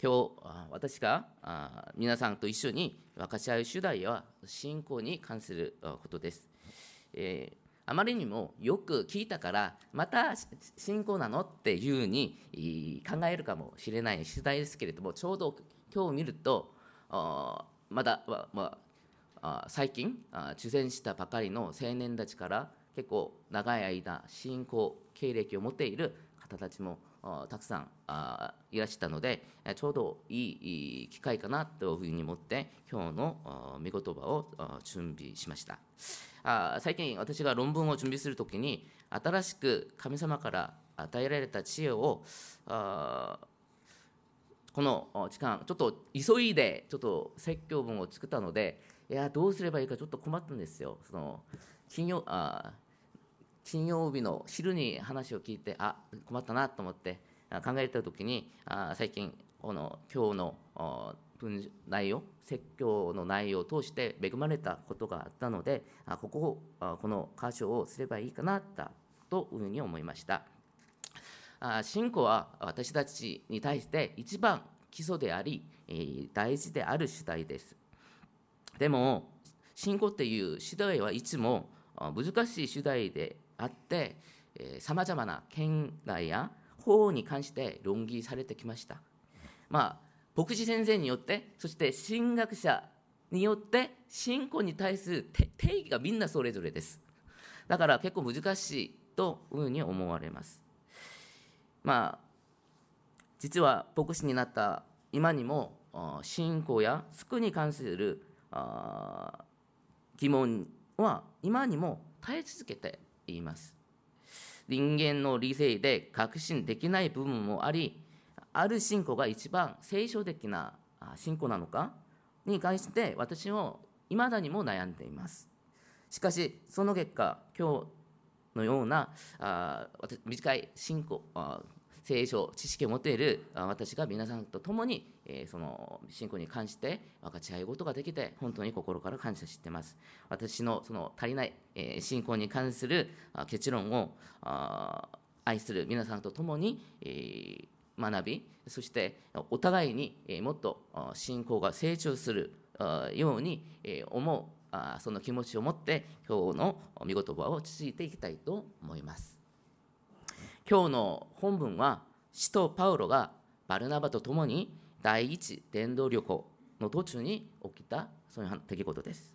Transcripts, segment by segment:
今日私が皆さんと一緒に分かち合う主題は信仰に関することです。えー、あまりにもよく聞いたからまた信仰なのっていうふうに考えるかもしれない主題ですけれどもちょうど今日見るとまだ、まあ、最近受選したばかりの青年たちから結構長い間信仰経歴を持っている方たちもたくさんあいらしたのでちょうどいい機会かなというふうに思って今日の見言葉を準備しました。あ最近私が論文を準備するときに新しく神様から与えられた知恵をこの時間ちょっと急いでちょっと説教文を作ったのでいやどうすればいいかちょっと困ったんですよ。その金曜あ金曜日の昼に話を聞いてあ困ったなと思って考えた時にあ最近この今日の文内容説教の内容を通して恵まれたことがあったのであここをこの箇所をすればいいかなというふうに思いました。あ信仰は私たちに対して一番基礎であり、えー、大事である主題です。でも信仰っていう主題はいつも難しい主題であってさまざまな見外や法に関して論議されてきました。まあ、牧師先生によってそして神学者によって信仰に対する定義がみんなそれぞれです。だから結構難しいというふうに思われます。まあ、実は牧師になった今にも信仰や救いに関する疑問は今にも耐え続けて言います。人間の理性で確信できない部分もあり、ある信仰が一番聖書的な信仰なのか？に関して私も未だにも悩んでいます。しかし、その結果、今日のようなあ短い信仰聖書知識を持っている私が皆さんと共に、えその信仰に関して分かち合うことができて本当に心から感謝しています。私のその足りない、え信仰に関する結論を愛する皆さんと共に、え学びそしてお互いにもっと信仰が成長するように思うその気持ちを持って今日の見言葉を続いていきたいと思います。今日の本文は使徒パウロがバルナバと共に第一伝道旅行の途中に起きたそういう出来事です。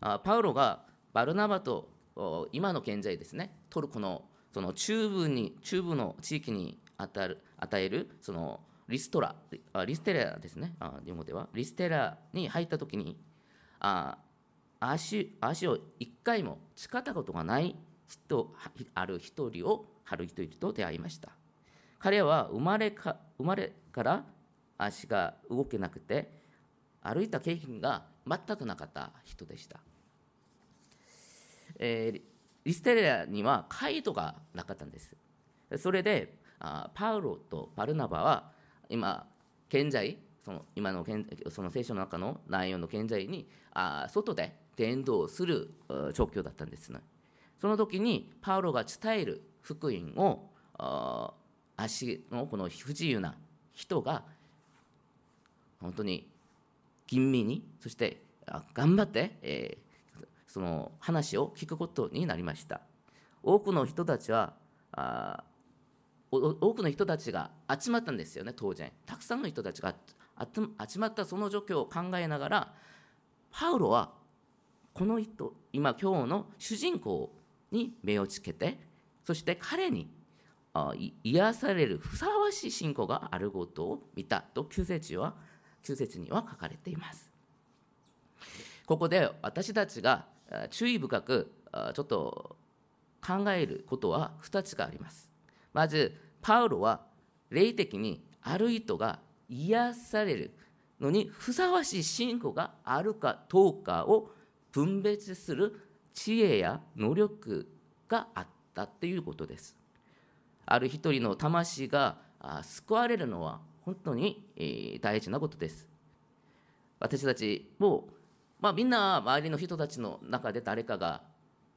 パウロがバルナバと今の現在ですねトルコのその中部に中部の地域に与る与えるそのリストラリステラですね日本ではリステラに入った時にあ足足を一回も使ったことがない人ある一人をある人と出会いました。彼は生まれか生まれから足が動けなくて歩いた経験が全くなかった人でした、えー、リステレアにはカイドがなかったんです。それであパウロとバルナバは今現在その今のその聖書の中の内容の現在にあ外で伝道する状況だったんですね。その時にパウロが伝える福音を足のこの不自由な人が本当に吟味にそして頑張って、えー、その話を聞くことになりました。多くの人たちはあ多くの人たちが集まったんですよね当然。たくさんの人たちが集まったその状況を考えながらパウロはこの人今今日の主人公に目をつけてそして彼に癒されるふさわしい信仰があることを見たと旧節は旧節には書かれています。ここで私たちが注意深くちょっと考えることは2つがあります。まず、パウロは霊的にある人が癒されるのにふさわしい信仰があるかどうかを分別する知恵や能力があった。ったっていうことです。ある一人の魂が救われるのは本当に大事なことです。私たちも、まあ、みんな周りの人たちの中で誰かが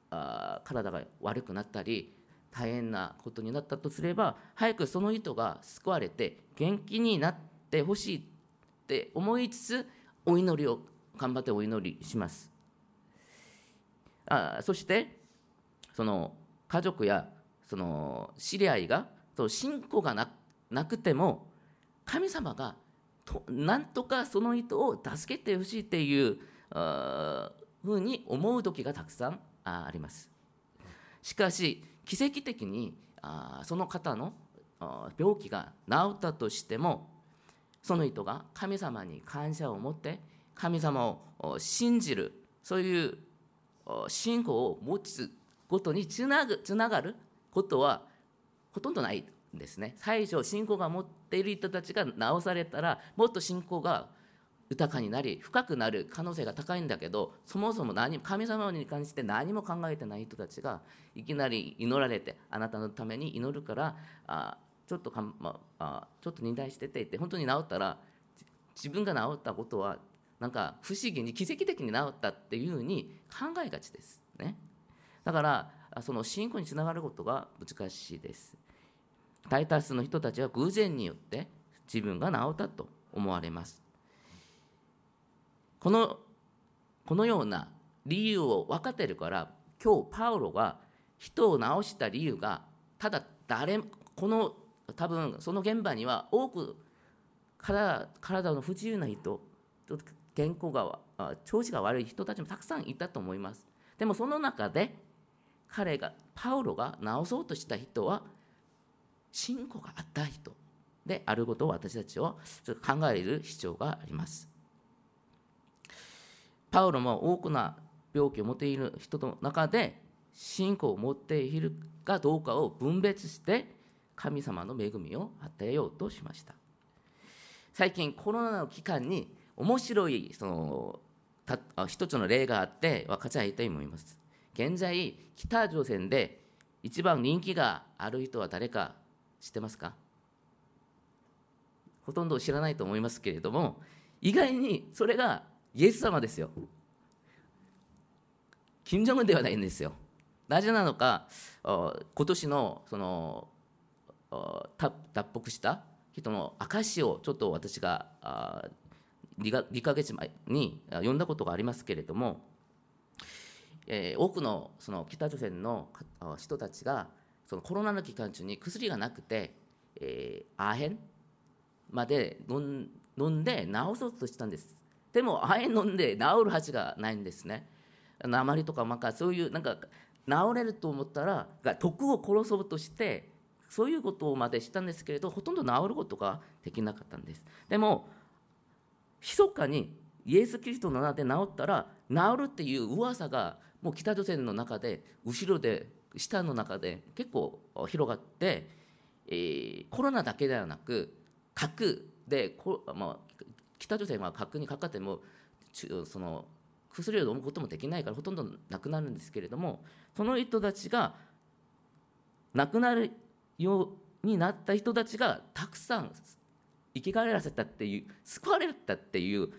あ体が悪くなったり大変なことになったとすれば早くその人が救われて元気になっってほしいって思いつつお祈りを頑張ってお祈りしますあそしてその家族やその知り合いがその信仰がなくても神様がとなんとかその人を助けてほしいっていうふうに思う時がたくさんあります。しかし奇跡的にあその方の病気が治ったとしてもその人が神様に感謝を持って神様を信じるそういう信仰を持つことにつなぐつながることはほとんどないんですね。最初信仰が持っている人たちが治されたらもっと信仰が豊かになり深くなる可能性が高いんだけどそもそも何神様に関して何も考えてない人たちがいきなり祈られてあなたのために祈るからあちょっとか、まあ、ちょっと忍耐しててって本当に治ったら自分が治ったことはなんか不思議に奇跡的に治ったっていうふうに考えがちですね。だからその信仰につながることが難しいです。大多数の人たちは偶然によって自分が治ったと思われます。このこのような理由を分かっているから今日パウロが人を治した理由がただ誰この多分その現場には多く体体の不自由な人健康が調子が悪い人たちもたくさんいたと思います。でもその中で彼がパウロが治そうとした人は信仰があった人であることを私たちは考える必要があります。パウロも多くの病気を持っている人の中で信仰を持っているかどうかを分別して神様の恵みを与えようとしました。最近コロナの期間に面白いその一つの例があって分かち合いたいと思います。現在北朝鮮で一番人気がある人は誰か知ってますか？ほとんど知らないと思いますけれども意外にそれがイエス様ですよ。金正恩ではないんですよ。なぜなのか、今年のその脱北した人の証をちょっと私が 2, 2ヶ月前に読んだことがありますけれども、えー、多くのその北朝鮮の人たちがそのコロナの期間中に薬がなくて、えー、アヘンまで飲んで治そうとしたんです。でも亜鉛飲んで治るはずがないんですね鉛とかまかそういうなんか治れると思ったらが毒を殺そうとしてそういうことまでしたんですけれどほとんど治ることができなかったんですでも密かにイエス・キリストの名で治ったら治るっていう噂がもう北朝鮮の中で後ろで下の中で結構広がって、えー、コロナだけではなく核でこ、まあ、北朝鮮は核にかかってもその薬を飲むこともできないからほとんどなくなるんですけれどもその人たちが亡くなるようになった人たちがたくさん生き返らせたっていう救われたっていう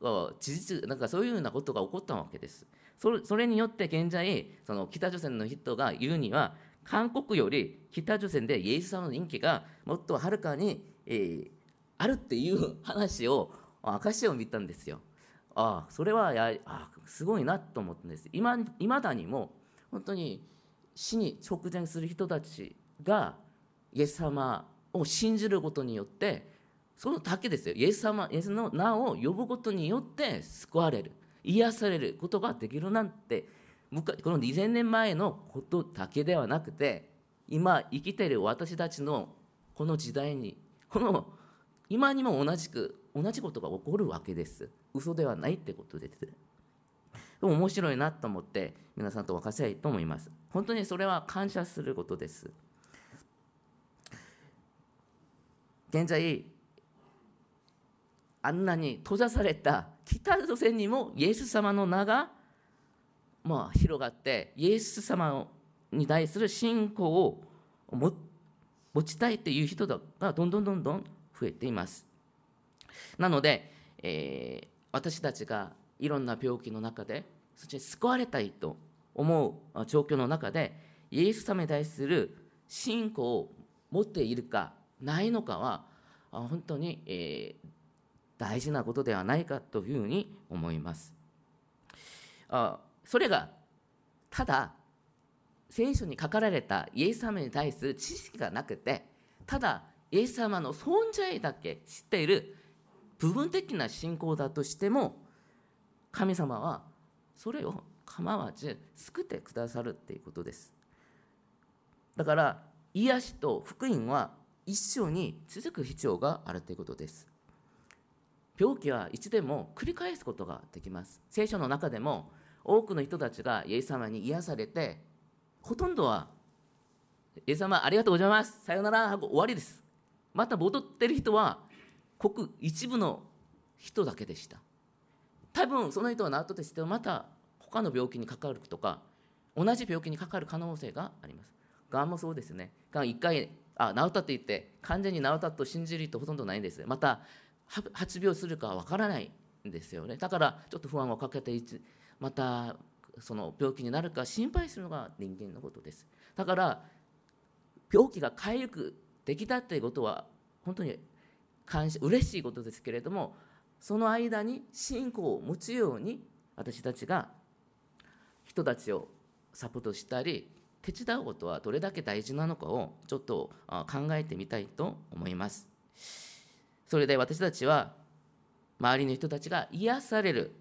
事実なんかそういうようなことが起こったわけです。それそれによって現在その北朝鮮の人が言うには韓国より北朝鮮でイエス様の人気がもっとはるかに、えー、あるっていう 話を証を見たんですよ。ああそれはやあすごいなと思ったんです。いまだにも本当に死に直前する人たちがイエス様を信じることによってそのだけですよ。イエス様イエスの名を呼ぶことによって救われる。癒されることができるなんてこの2000年前のことだけではなくて今生きている私たちのこの時代にこの今にも同じく同じことが起こるわけです。嘘ではないってことで。す面白いなと思って皆さんと分かち合いと思います。本当にそれは感謝することです。現在あんなに閉ざされた北朝鮮にもイエス様の名が、まあ、広がってイエス様に対する信仰を持ちたいという人がどんどんどんどん増えています。なので、えー、私たちがいろんな病気の中で、そして救われたいと思う状況の中で、イエス様に対する信仰を持っているかないのかは、本当に、えー、大事なことではないかというふうに思います。あそれがただ聖書に書かれたイエス様に対する知識がなくてただイエス様の存在だけ知っている部分的な信仰だとしても神様はそれを構わず救ってくださるっていうことですだから癒しと福音は一緒に続く必要があるということです病気はいつでも繰り返すことができます。聖書の中でも多くの人たちがイエス様に癒されてほとんどはイエス様ありがとうございます。さよなら終わりです。また戻ってる人はごく一部の人だけでした。多分その人は治ったとしてもまた他の病気にかかるとか同じ病気にかかる可能性があります。がんもそうですね。がん1回あ治ったって言って完全に治ったと信じる人ほとんどないんです。また発病するかわからないんですよね。だからちょっと不安をかけてまたその病気になるか心配するのが人間のことです。だから病気が回復できたっていうことは本当に感謝嬉しいことですけれどもその間に信仰を持つように私たちが人たちをサポートしたり手伝うことはどれだけ大事なのかをちょっと考えてみたいと思います。それで私たちは周りの人たちが癒される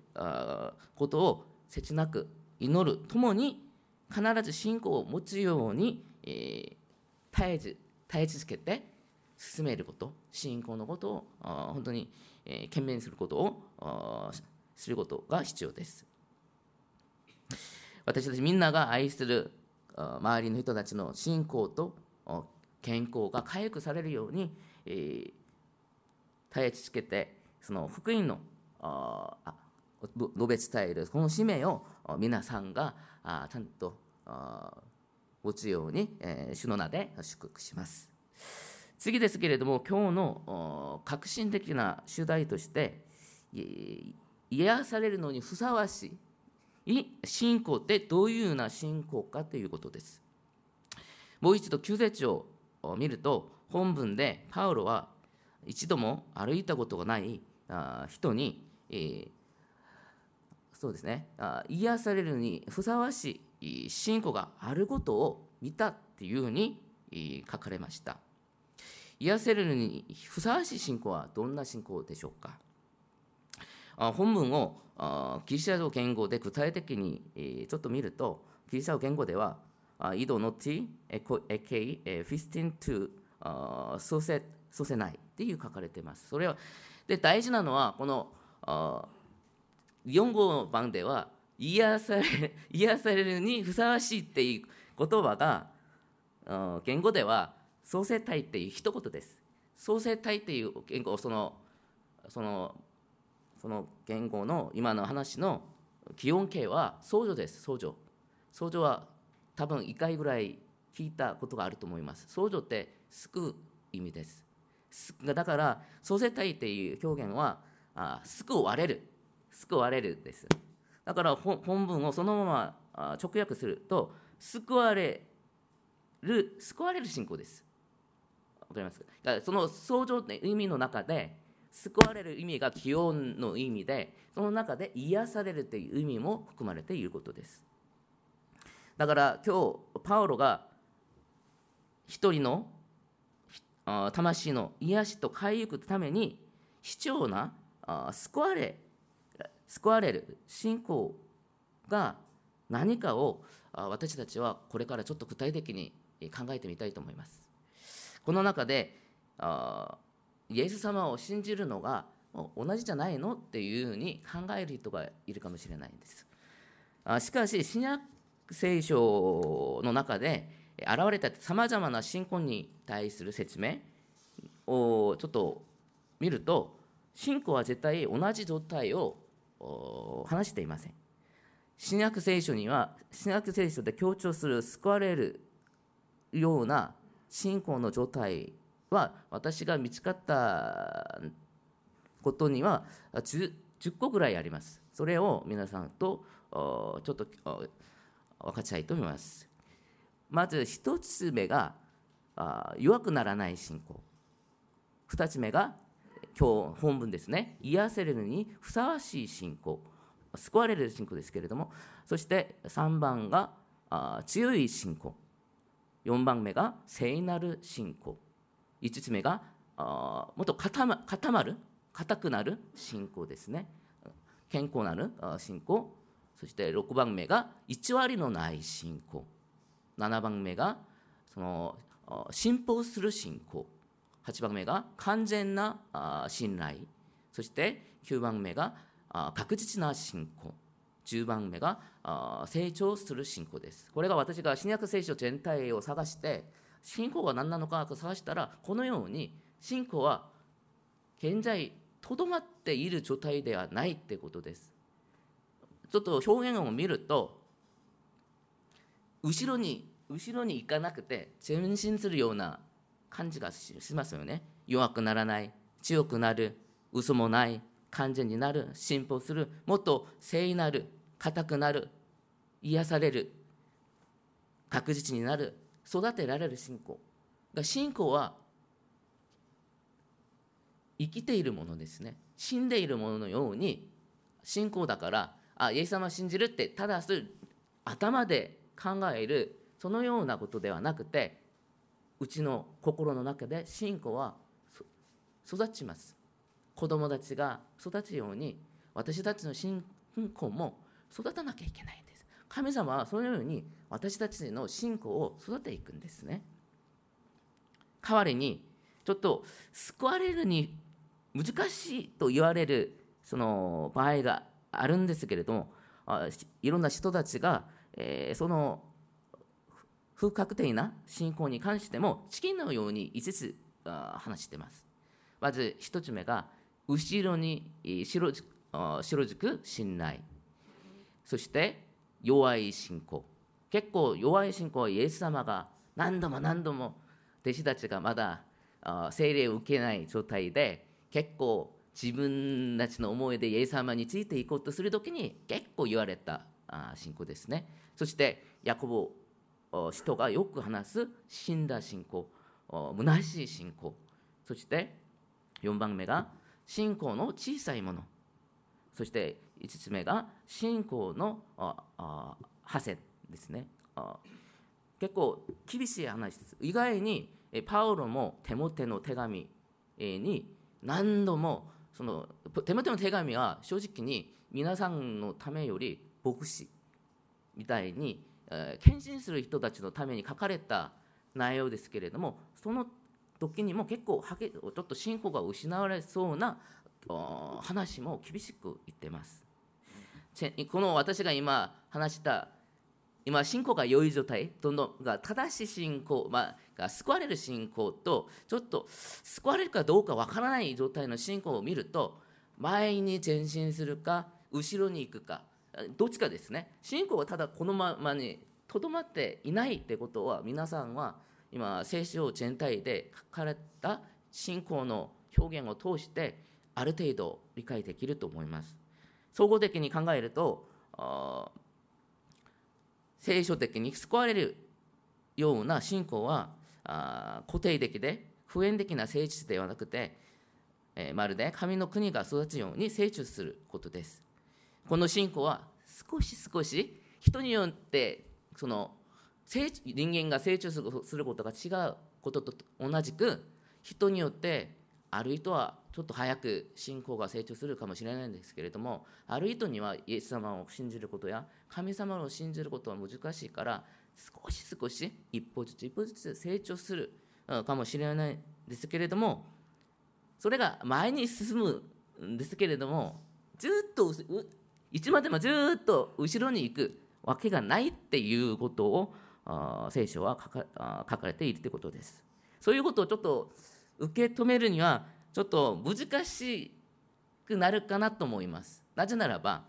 ことを切なく祈るともに必ず信仰を持つように、えー、絶えず絶え続けて進めること信仰のことを本当に、えー、懸命にすることをすることが必要です。私たちみんなが愛する周りの人たちの信仰と健康が回復されるように、えー、絶え続けてその福音のあ述べ伝えるこの使命を皆さんがちゃんと持つようにえ主の名で祝福します。次ですけれども今日の革新的な主題として癒されるのにふさわしい信仰ってどういうような信仰かということです。もう一度旧節を見ると本文でパウロは一度も歩いたことがない人に、そうですね癒されるにふさわしい信仰があることを見たっていうふうに書かれました。癒されるにふさわしい信仰はどんな信仰でしょうか？本文をギリシャ語原語で具体的にちょっと見るとギリシャ語原語では ἰδὼν ὅτι ἔχει πίστιν τοῦ σωθῆ σωθῆναιっていう書かれてますそれはで大事なのはこの4号版では癒され 癒されるにふさわしいっていう言葉が原語では σωθῆναιっていう一言です。創生体っていう言語そのそのその言語の今の話の基本形は相乗です。相乗。相乗は多分1回ぐらい聞いたことがあると思います。相乗って救う意味です。だから創生体っていう表現はあ救われる救われるです。だから本文をそのまま直訳すると、救われる、救われる信仰です。わかりますか？その相乗の意味の中で、救われる意味が気温の意味で、その中で癒されるという意味も含まれていることです。だから今日、パウロが一人の魂の癒しと回復のために必要な救われ救われる信仰が何かを私たちはこれからちょっと具体的に考えてみたいと思います。この中でイエス様を信じるのが同じじゃないのっていうふうに考える人がいるかもしれないんです。しかし新約聖書の中で現れたさまざまな信仰に対する説明をちょっと見ると信仰は絶対同じ状態を話していません。新約聖書には、新約聖書で強調する救われるような信仰の状態は、私が見つかったことには 10, 10個ぐらいあります。それを皆さんとちょっと分かちたいと思います。まず一つ目が弱くならない信仰。2つ目が今日本文ですね。癒せれるにふさわしい信仰。救われる信仰ですけれども。そして3番が強い信仰。4番目が聖なる信仰。5つ目がもっと固ま固まる固くなる信仰ですね。健康なる信仰。そして6番目が偽りのない信仰。7番目がその信奉する信仰。8番目が完全な信頼。そして9番目が確実な信仰。10番目が成長する信仰です。これが私が新約聖書全体を探して信仰が何なのかと探したらこのように信仰は現在とどまっている状態ではないってことです。ちょっと表現を見ると後ろに後ろに行かなくて前進するような感じがしますよね。弱くならない強くなる嘘もない完全になる進歩するもっと聖なる硬くなる癒される確実になる育てられる信仰。が信仰は生きているものですね。死んでいるもののように信仰だからあイエス様信じるってただす頭で考えるそのようなことではなくてうちの心の中で信仰は育ちます。子供たちが育つように私たちの信仰も育たなきゃいけないんです。神様はそのように私たちの信仰を育てていくんですね。代わりにちょっと救われるに難しいと言われるその場合があるんですけれどもいろんな人たちが、えー、その不確定な信仰に関してもチキンのように5つ話しています。まず1つ目が後ろに白白く信頼。そして弱い信仰。結構弱い信仰はイエス様が何度も何度も弟子たちがまだ聖霊を受けない状態で結構自分たちの思いでイエス様についていこうとする時に結構言われた信仰ですね。そしてヤコブ人がよく話す死んだ信仰虚しい信仰。そして4番目が信仰の小さいもの。そして5つ目が信仰の破線ですね。結構厳しい話です。意外にパウロも手モテの手紙に何度もその手モテの手紙は正直に皆さんのためより牧師。みたいに献身する人たちのために書かれた内容ですけれどもその時にも結構はけちょっと信仰が失われそうな話も厳しく言ってます。この私が今話した今信仰が良い状態どんどんが正しい信仰、まあ、が救われる信仰とちょっと救われるかどうかわからない状態の信仰を見ると前に前進するか後ろに行くかどっちかですね。信仰はただこのままにとどまっていないってことは皆さんは今聖書全体で書かれた信仰の表現を通してある程度理解できると思います。総合的に考えると聖書的に救われるような信仰は固定的で普遍的な誠実ではなくて、え、まるで神の国が育つように成長することです。この信仰は少し少し人によってその人間が成長することが違うことと同じく人によってある人はちょっと早く信仰が成長するかもしれないんですけれどもある人にはイエス様を信じることや神様を信じることは難しいから少し少し一歩ずつ一歩ずつ成長するかもしれないんですけれどもそれが前に進むんですけれどもずっといつまでもずっと後ろに行くわけがないっていうことを聖書は書か書かれているということです。そういうことをちょっと受け止めるにはちょっと難しくなるかなと思います。なぜならば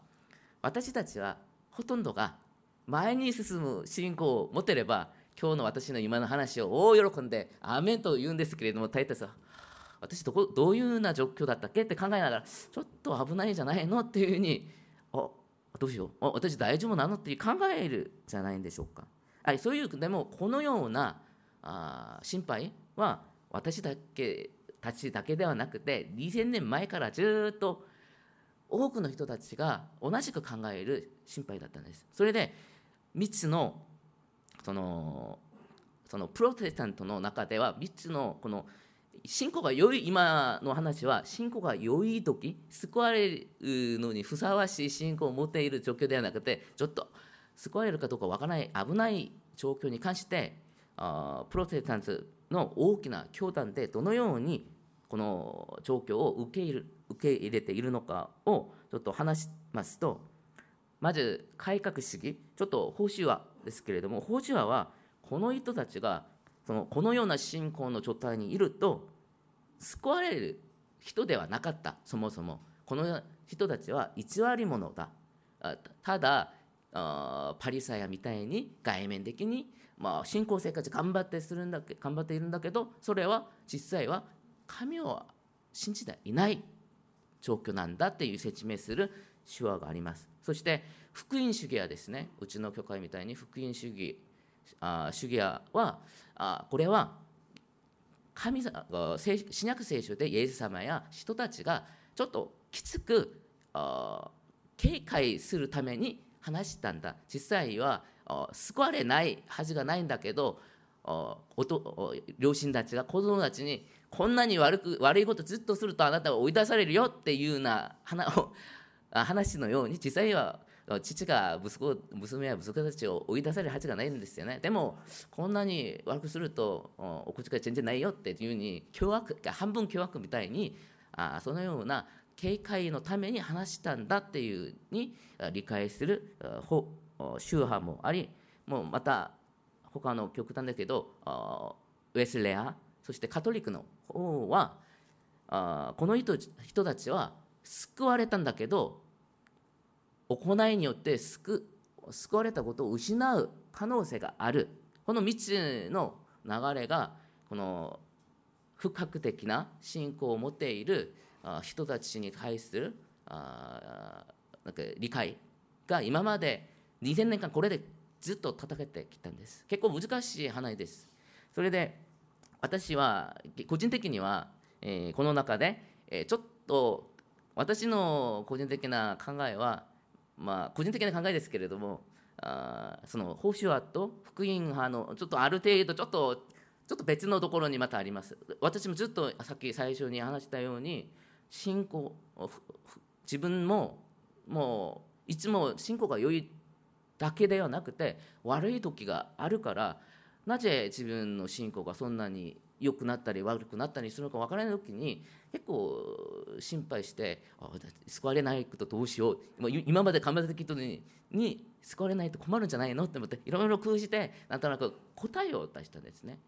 私たちはほとんどが前に進む信仰を持てれば今日の私の今の話を大喜んで「アーメン」と言うんですけれども大抵は私どこどういうような状況だったっけって考えながらちょっと危ないじゃないのっていうふうにあどうしよう私大丈夫なの？って考えるじゃないんでしょうか。はい、そういうでもこのようなあ心配は私だけたちだけではなくて2000年前からずっと多くの人たちが同じく考える心配だったんです。それで3つのそのそのプロテスタントの中では3つのこの信仰が良い今の話は信仰が良い時救われるのにふさわしい信仰を持っている状況ではなくてちょっと救われるかどうかわからない危ない状況に関してあプロテスタントの大きな教団でどのようにこの状況を受け入れ受け入れているのかをちょっと話しますとまず改革主義ちょっと報酬はですけれども報酬はこの人たちがそのこのような信仰の状態にいると救われる人ではなかったそもそも。この人たちは偽り者だ。ただパリサヤみたいに外面的に、まあ、信仰生活頑張ってするんだけ頑張っているんだけどそれは実際は神を信じていない状況なんだっていう説明する手話があります。そして福音主義はですねうちの教会みたいに福音主義あ主義はあこれは神様新約聖書でイエス様や人たちがちょっときつく警戒するために話したんだ。実際は救われないはずがないんだけど両親たちが子供たちにこんなに悪く悪いことずっとするとあなたは追い出されるよっていうような話のように実際は父が息子娘や息子たちを追い出されるはずがないんですよね。でもこんなに悪くするとお口が全然ないよっていうふうに凶悪半分凶悪みたいにあそのような警戒のために話したんだっていうに理解する宗派もありもうまた他の極端だけどウェスレアそしてカトリックの方はこの人たちは救われたんだけど行いによって救救われたことを失う可能性がある。この3つの流れがこの不確的な信仰を持っている人たちに対するなんか理解が今まで2000年間これでずっと戦ってきたんです。結構難しい話です。それで私は個人的には、えー、この中で、えー、ちょっと私の個人的な考えはまあ個人的な考えですけれどもあその保守派と福音派のちょっとある程度ちょっとちょっと別のところにまたあります。私もずっとさっき最初に話したように信仰自分ももういつも信仰が良いだけではなくて悪い時があるからなぜ自分の信仰がそんなに良くなったり悪くなったりするのか分からない時に結構心配してあ救われないとどうしよう今まで考えた人にに救われないと困るんじゃないのって思っていろいろ工夫してなんとなく答えを出したんですね。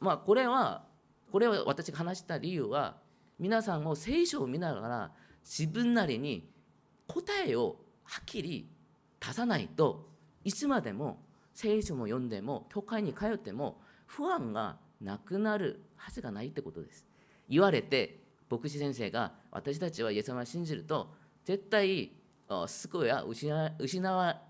まあ、これはこれを私が話した理由は皆さんを聖書を見ながら自分なりに答えをはっきり出さないといつまでも聖書も読んでも教会に通っても不安がなくなるはずがないってことです。言われて牧師先生が私たちはイエス様を信じると絶対救いや失失わ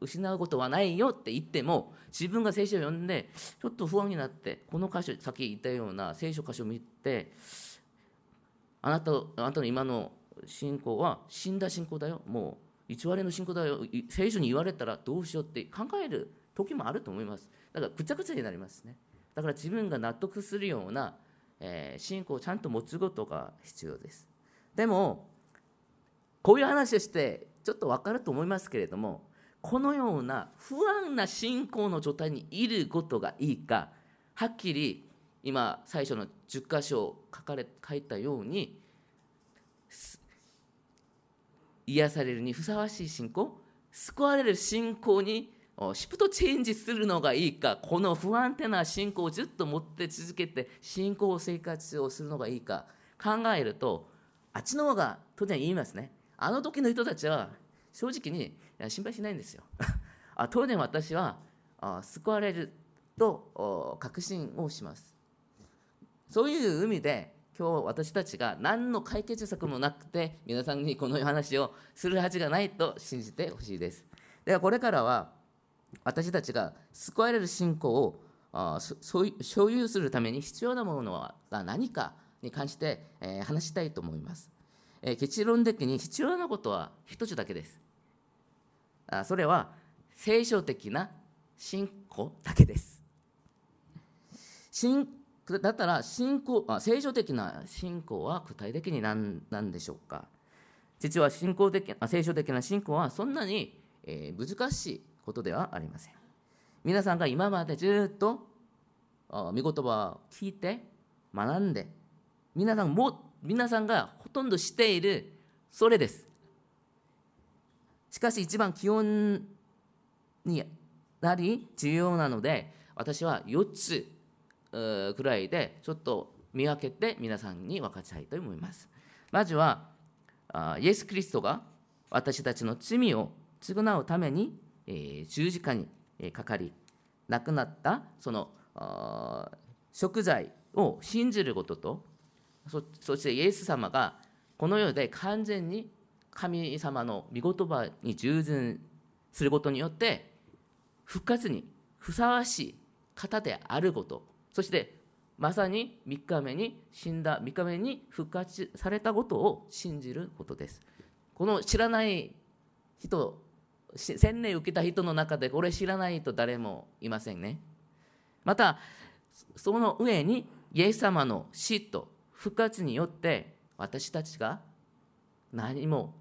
失うことはないよって言っても自分が聖書を読んでちょっと不安になってこの箇所さっき言ったような聖書箇所を見てあなたあなたの今の信仰は死んだ信仰だよ。もう偽りの信仰だよ。聖書に言われたらどうしようって考える時もあると思います。だからぐちゃぐちゃになりますね。だから自分が納得するような、えー、信仰をちゃんと持つことが必要です。でもこういう話をしてちょっと分かると思いますけれどもこのような不安な信仰の状態にいることがいいかはっきり今最初の10箇所書かれ書いたように癒されるにふさわしい信仰救われる信仰にシフトチェンジするのがいいかこの不安定な信仰をずっと持って続けて信仰生活をするのがいいか考えるとあっちの方が当然言いますね。あの時の人たちは正直に心配しないんですよ。あ当然私は救われると確信をします。そういう意味で今日私たちが何の解決策もなくて皆さんにこの話をするはずがないと信じてほしいです。ではこれからは私たちが救われる信仰をあ所有するために必要なものは何かに関して、えー、話したいと思います、えー、結論的に必要なことは一つだけです。あそれは聖書的な信仰だけです。信だったら信仰あ聖書的な信仰は具体的に何何でしょうか。実は信仰的聖書的な信仰はそんなに、えー、難しいことではありません。皆さんが今までずっと御言葉を聞いて学んで皆さんも皆さんがほとんどしているそれです。しかし一番基本になり重要なので私は4つくらいでちょっと見分けて皆さんに分かちたいと思います。まずはイエス・キリストが私たちの罪を償うために十字架にかかり亡くなったその食材を信じることとそしてイエス様がこの世で完全に神様の御言葉に従順することによって復活にふさわしい方であること。そしてまさに3日目に死んだ3日目に復活されたことを信じることです。この知らない人洗礼受けた人の中でこれ知らないと誰もいませんね。またその上にイエス様の死と復活によって私たちが何も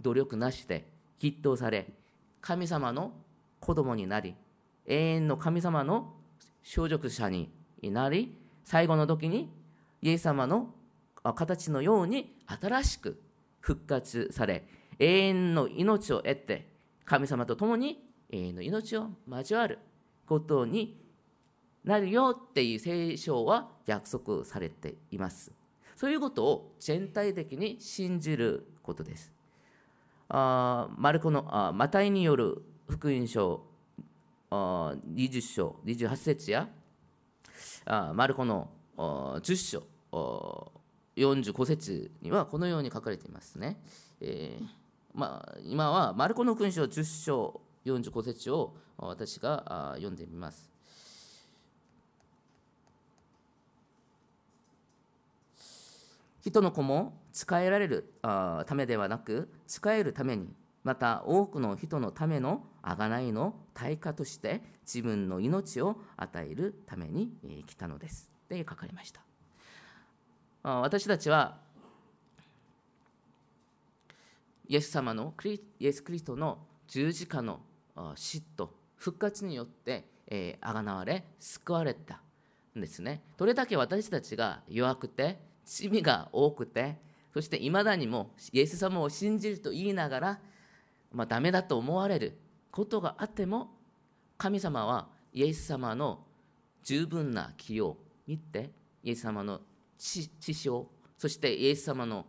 努力なしで筆頭され神様の子供になり永遠の神様の相続者になり最後の時にイエス様の形のように新しく復活され永遠の命を得て神様と共に永遠の命を交わることになるよっていう聖書は約束されています。そういうことを全体的に信じることです。あマルコのあマタイによる福音書あ20章28節やあマルコの10章45節にはこのように書かれていますね。えーまあ、今はマルコの勲章10章45節を私が読んでみます。人の子も使えられるためではなく使えるためにまた多くの人のための贖いの対価として自分の命を与えるために来たのですで書かれました私たちはイエス様のイエス・クリストの十字架の死と復活によってあがなわれ救われたんですね。どれだけ私たちが弱くて罪が多くてそしていまだにもイエス様を信じると言いながら、まあ、ダメだと思われることがあっても神様はイエス様の十分な気を見てイエス様の知性そしてイエス様の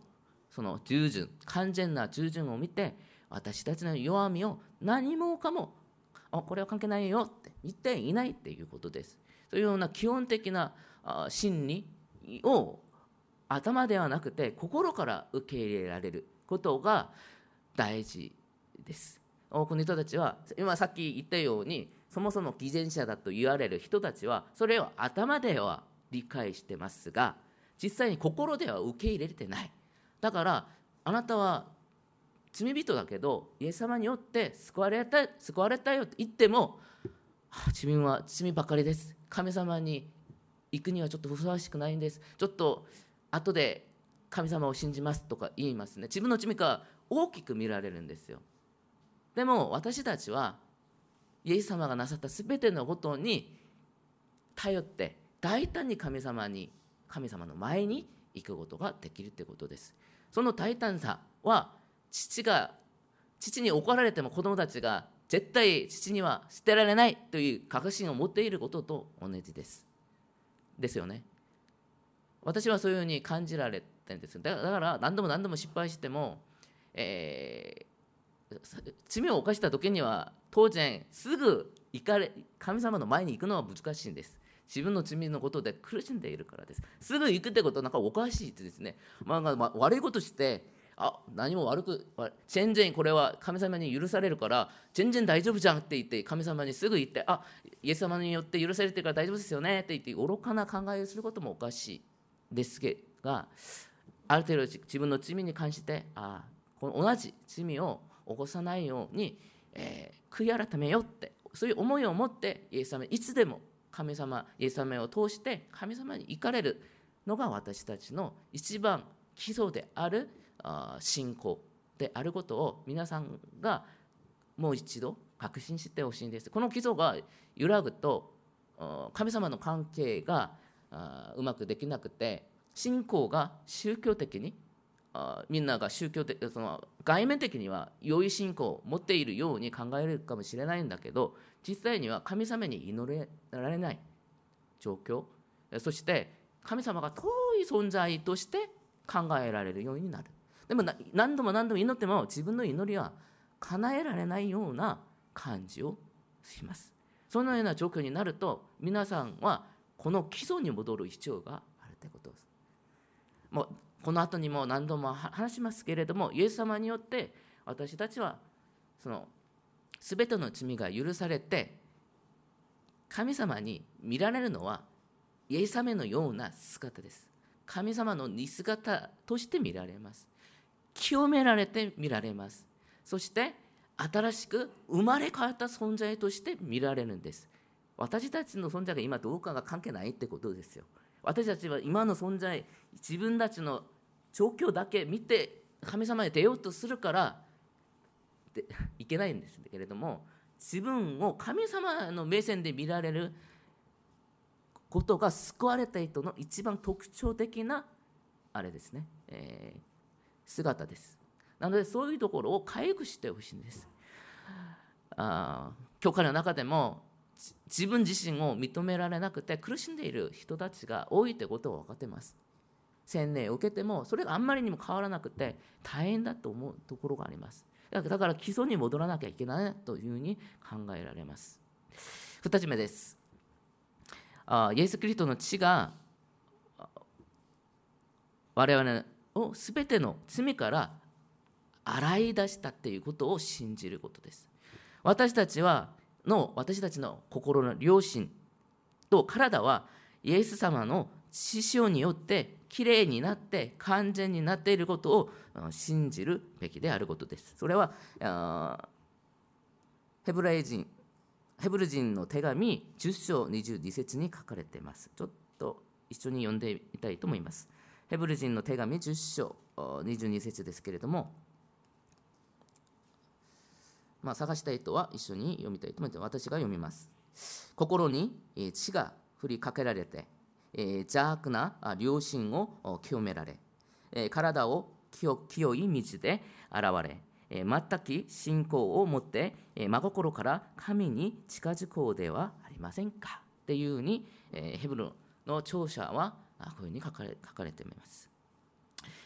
その従順完全な従順を見て私たちの弱みを何もかもあこれは関係ないよって言っていないっていうことです。そういうような基本的な真理を頭ではなくて心から受け入れられることが大事です。多くの人たちは今さっき言ったようにそもそも偽善者だと言われる人たちはそれを頭では理解してますが実際に心では受け入れてない。だからあなたは罪人だけどイエス様によって救われた救われたよって言っても自分は罪ばかりです。神様に行くにはちょっとふさわしくないんです。ちょっと後で神様を信じますとか言いますね。自分の罪が大きく見られるんですよ。でも私たちはイエス様がなさった全てのことに頼って大胆に神様に神様の前に行くことができるということです。その大胆さは父が父に怒られても子供たちが絶対父には捨てられないという確信を持っていることと同じです。ですよね。私はそういうふうに感じられてるんですだから何度も何度も失敗しても、えー、罪を犯した時には当然すぐ行かれ神様の前に行くのは難しいんです。自分の罪のことで苦しんでいるからです。すぐ行くってことはなんかおかしいってですね、まあ、まあ、悪いことしてあ何も悪く全然これは神様に許されるから全然大丈夫じゃんって言って神様にすぐ言ってあイエス様によって許されてるから大丈夫ですよねって言って愚かな考えをすることもおかしいですけがある程度自分の罪に関してあこの同じ罪を起こさないように、えー、悔い改めよってそういう思いを持ってイエス様いつでも神様イエス様を通して神様に行かれるのが私たちの一番基礎である信仰であることを皆さんがもう一度確信してほしいんです。この基礎が揺らぐと神様の関係がうまくできなくて信仰が宗教的にみんなが宗教的その外面的には良い信仰を持っているように考えるかもしれないんだけど実際には神様に祈られない状況。そして神様が遠い存在として考えられるようになる。でも何度も何度も祈っても自分の祈りは叶えられないような感じをします。そのような状況になると皆さんはこの基礎に戻る必要があるということです。もうこの後にも何度も話しますけれどもイエス様によって私たちはその全ての罪が許されて神様に見られるのはイエス様のような姿です。神様の似姿として見られます。清められて見られます。そして新しく生まれ変わった存在として見られるんです。私たちの存在が今どうかが関係ないってことですよ。私たちは今の存在自分たちの状況だけ見て神様に出ようとするからでいけないんですけれども自分を神様の目線で見られることが救われた人の一番特徴的なあれですね、えー、姿です。なのでそういうところを回復してほしいんです。あ教会の中でも自分自身を認められなくて苦しんでいる人たちが多いということを分かっています。洗礼を受けてもそれがあんまりにも変わらなくて大変だと思うところがあります。だから基礎に戻らなきゃいけないというふうに考えられます。2つ目です。あイエス・キリストの血が我々を全ての罪から洗い出したっていうことを信じることです。私たちはの私たちの心の良心と体はイエス様の師匠によってきれいになって完全になっていることを信じるべきであることです。それはヘブライ人ヘブル人の手紙10章22節に書かれています。ちょっと一緒に読んでみたいと思います。ヘブル人の手紙10章22節ですけれども、まあ、探したい人は一緒に読みたいと思います。私が読みます。心に血が振りかけられて、邪悪な良心を清められ、体を清い道で現れ、全く信仰を持って真心から神に近づこうではありませんか？っていうふうにヘブルの聴者はこういうふうに書かれ書かれています。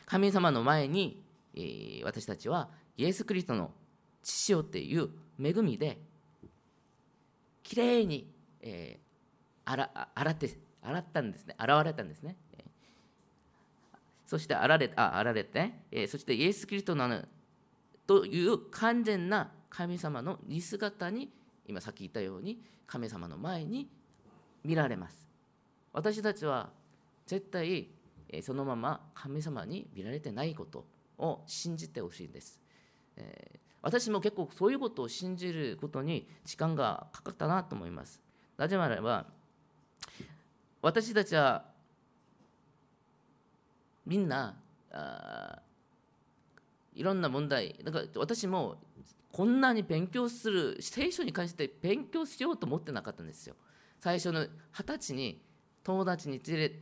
神様の前に私たちはイエス・キリストの父よっていう恵みできれいに、えー、洗って洗ったんですね。洗われたんですね。そして洗れあ洗れて、え、そしてイエス・キリストのという完全な神様の似姿に今さっき言ったように神様の前に見られます。私たちは絶対そのまま神様に見られてないことを信じてほしいんです、え、私も結構そういうことを信じることに時間がかかったなと思います。なぜならば私たちはみんなあいろんな問題だから私もこんなに勉強する聖書に関して勉強しようと思ってなかったんですよ。最初の二十歳に友達に連れ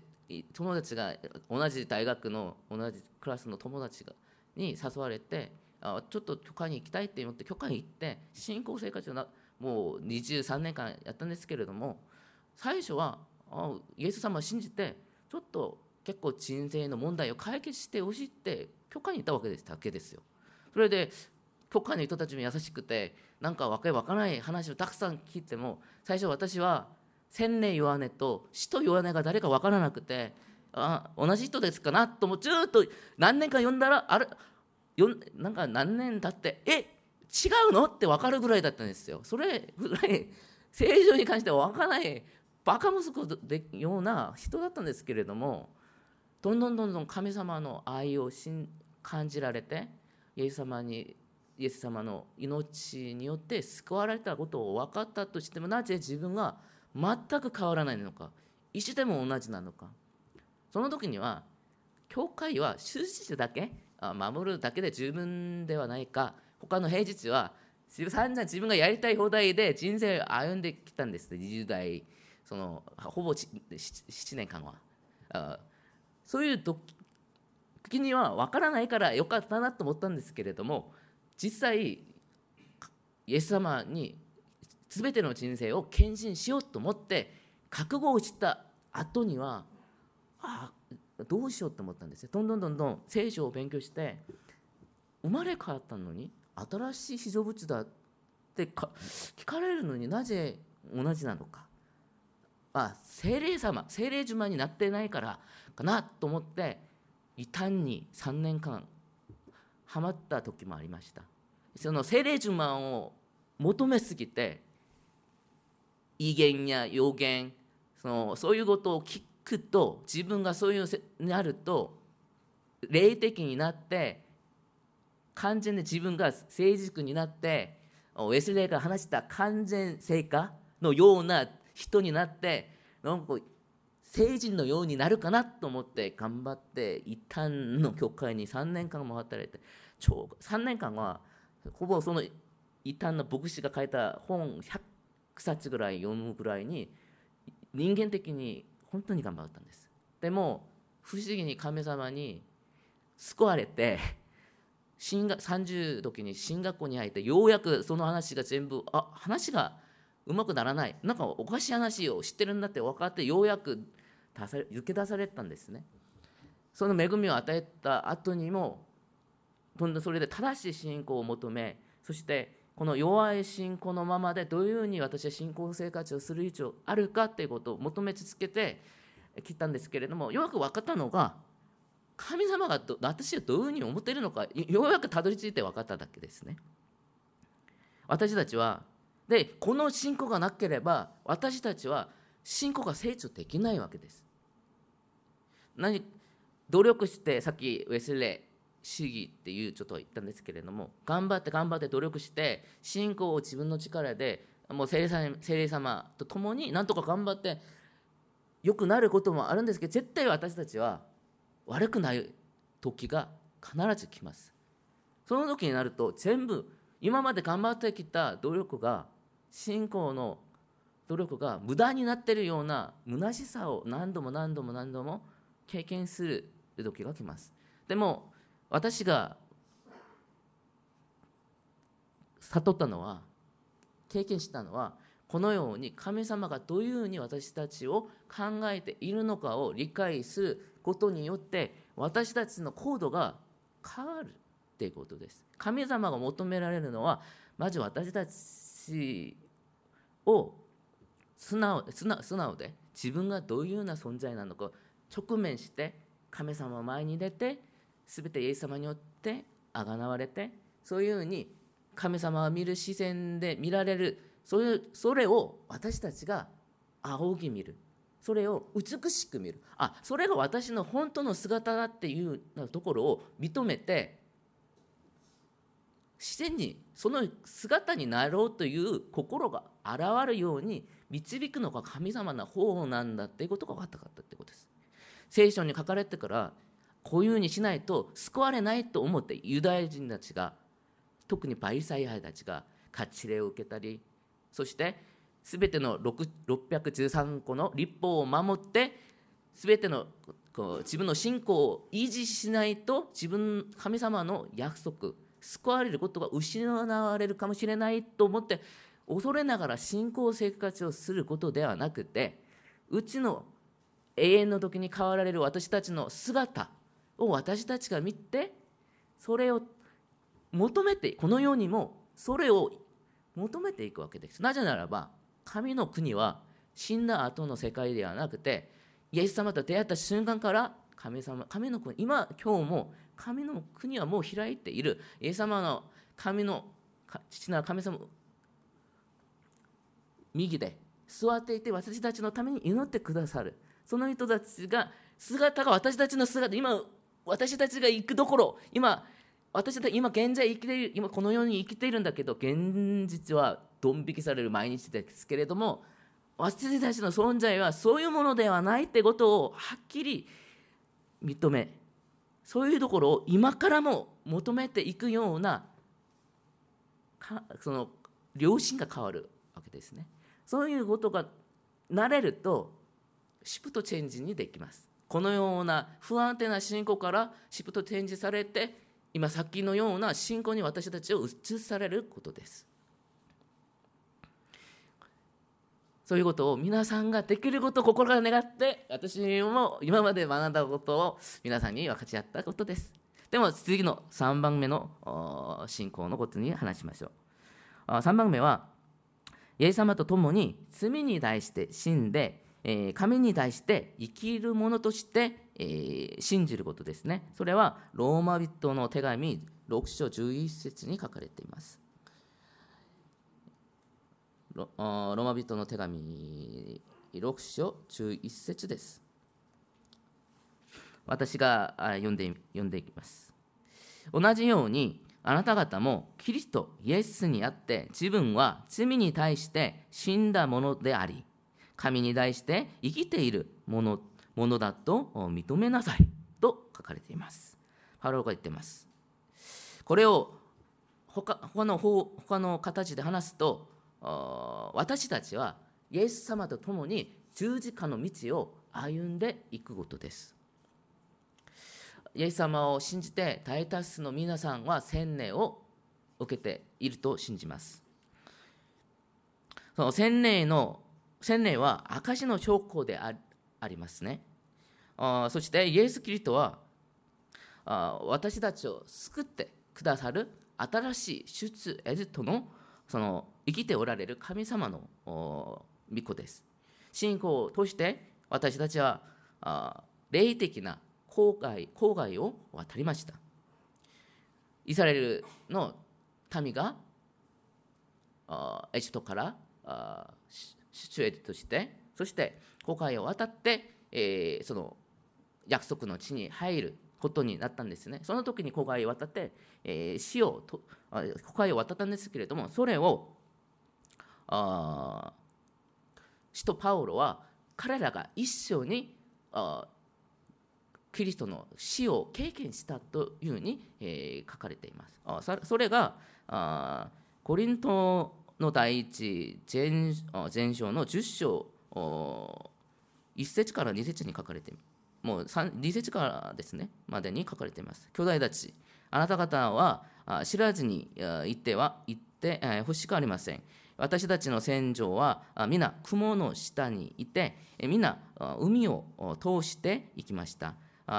友達が同じ大学の同じクラスの友達がに誘われてあちょっと許可に行きたいって思って許可に行って信仰生活をもう23年間やったんですけれども最初はイエス様を信じてちょっと結構人生の問題を解決してほしいって許可に行ったわけですだけですよ。それで許可の人たちも優しくてなんかわけわからない話をたくさん聞いても最初私は千年弱音と死と弱音が誰かわからなくてあ同じ人ですかなともずっと何年か読んだらあれよなんか何年経ってえ違うの？って分かるぐらいだったんですよそれぐらい正常に関しては分からないバカ息子でような人だったんですけれどもどんどんどんどん神様の愛を感じられてイエス様にイエス様の命によって救われたことを分かったとしてもなぜ自分が全く変わらないのかいつでも同じなのか。その時には教会は終日だけ守るだけで十分ではないか。他の平日は散々自分がやりたい放題で人生を歩んできたんです。20代そのほぼ7年間は。そういう時には分からないからよかったなと思ったんですけれども実際イエス様に全ての人生を献身しようと思って覚悟をした後にはあどうしようと思ったんですよ。どんどんどんどん聖書を勉強して生まれ変わったのに新しい非常物だって聞かれるのになぜ同じなのか。あ精霊様精霊島になってないからかなと思って異端に3年間ハマった時もありました。その精霊島を求めすぎて威厳や予言そのそういうことを聞くと自分がそういうになると霊的になって完全に自分が成熟になってウェスレーが話した完全成果のような人になってなんか成人のようになるかなと思って頑張って一旦の教会に3年間も働いて超3年間はほぼその一旦の牧師が書いた本100冊ぐらい読むぐらいに人間的に本当に頑張ったんです。でも不思議に神様に救われて新学30時に進学校に入ってようやくその話が全部あ話がうまくならないなんかおかしい話を知ってるんだって分かってようやく出さ抜け出されたんですねその恵みを与えた後にも今度それで正しい信仰を求めそしてこの弱い信仰のままでどういうふうに私は信仰生活をする以上あるかということを求め続けてきたんですけれどもよく分かったのが神様が私はどういうふうに思っているのかようやくたどり着いて分かっただけですね。私たちはでこの信仰がなければ私たちは信仰が成長できないわけです。何努力してさっきウェスレー主義っていうちょっと言ったんですけれども頑張って頑張って努力して信仰を自分の力でもう聖霊様聖霊様と共になんとか頑張って良くなることもあるんですけど絶対私たちは悪くない時が必ず来ますその時になると全部今まで頑張ってきた努力が信仰の努力が無駄になっているような虚しさを何度も何度も何度も経験する時が来ますでも私が悟ったのは経験したのはこのように神様がどういうふうに私たちを考えているのかを理解することによって私たちの行動が変わるっていうことです。神様が求められるのはまず私たちを素直素直素直で自分がどういうような存在なのか直面して神様の前に出て全てイエス様によってあがなわれてそういうふうに神様が見る視線で見られるそういうそれを私たちが仰ぎ見る。それを美しく見る。あそれが私の本当の姿だっていうところを認めて自然にその姿になろうという心が現るように導くのが神様の方なんだっていうことが分かったかったってことです。聖書に書かれてからこういうふうにしないと救われないと思ってユダヤ人たちが特にパリサイ派たちが勝ち礼を受けたりそして全ての613個の立法を守って全ての自分の信仰を維持しないと自分神様の約束救われることが失われるかもしれないと思って恐れながら信仰生活をすることではなくてうちの永遠の時に変わられる私たちの姿を私たちが見てそれを求めてこの世にもそれを求めていくわけです。なぜならば神の国は死んだ後の世界ではなくてイエス様と出会った瞬間から神様神の国今今日も神の国はもう開いている。イエス様の神の父なる神様右で座っていて私たちのために祈ってくださる。その人たちが姿が私たちの姿今私たちが行くどころ今私たち今現在生きている今この世に生きているんだけど現実はドン引きされる毎日ですけれども私たちの存在はそういうものではないってことをはっきり認めそういうところを今からも求めていくようなその良心が変わるわけですね。そういうことが慣れるとシフトチェンジにできます。このような不安定な信仰からシフトチェンジされて今さっきのような信仰に私たちを移されることです。そういうことを皆さんができることを心から願って私も今まで学んだことを皆さんに分かち合ったことです。でも次の3番目の信仰のことに話しましょう。3番目はイエス様と共に罪に対して死んで神に対して生きる者として信じることですね。それはローマ人の手紙6章11節に書かれています。ローマ人の手紙6章11節です。私が読んで読んでいきます。同じようにあなた方もキリストイエスにあって自分は罪に対して死んだものであり神に対して生きているものものだと認めなさいと書かれています。パロが言っています。これを他他の他の形で話すと私たちはイエス様と共に十字架の道を歩んでいくことです。イエス様を信じて大多数の皆さんは洗礼を受けていると信じます。その洗礼の洗礼は証の証拠でありますね。あそしてイエス・キリストはあ私たちを救ってくださる新しい出エジプトのその生きておられる神様の御子です。信仰を通して私たちは霊的な郊外郊外を渡りました。イスラエルの民がエジプトから出エジとしてそして郊外を渡って、えー、その約束の地に入ることになったんですね。その時に郊外を渡って、えー、死をと郊外を渡ったんですけれどもそれをあ使徒パウロは彼らが一緒にあキリストの死を経験したというふうに、え、書かれています。あそれがあコリントの第一前前章の10章1節から2節に書かれてもう2節からですねまでに書かれています。兄弟たちあなた方は知らずに言っては言って欲しくありません。私たちの戦場は皆雲の下にいて皆海を通して行きました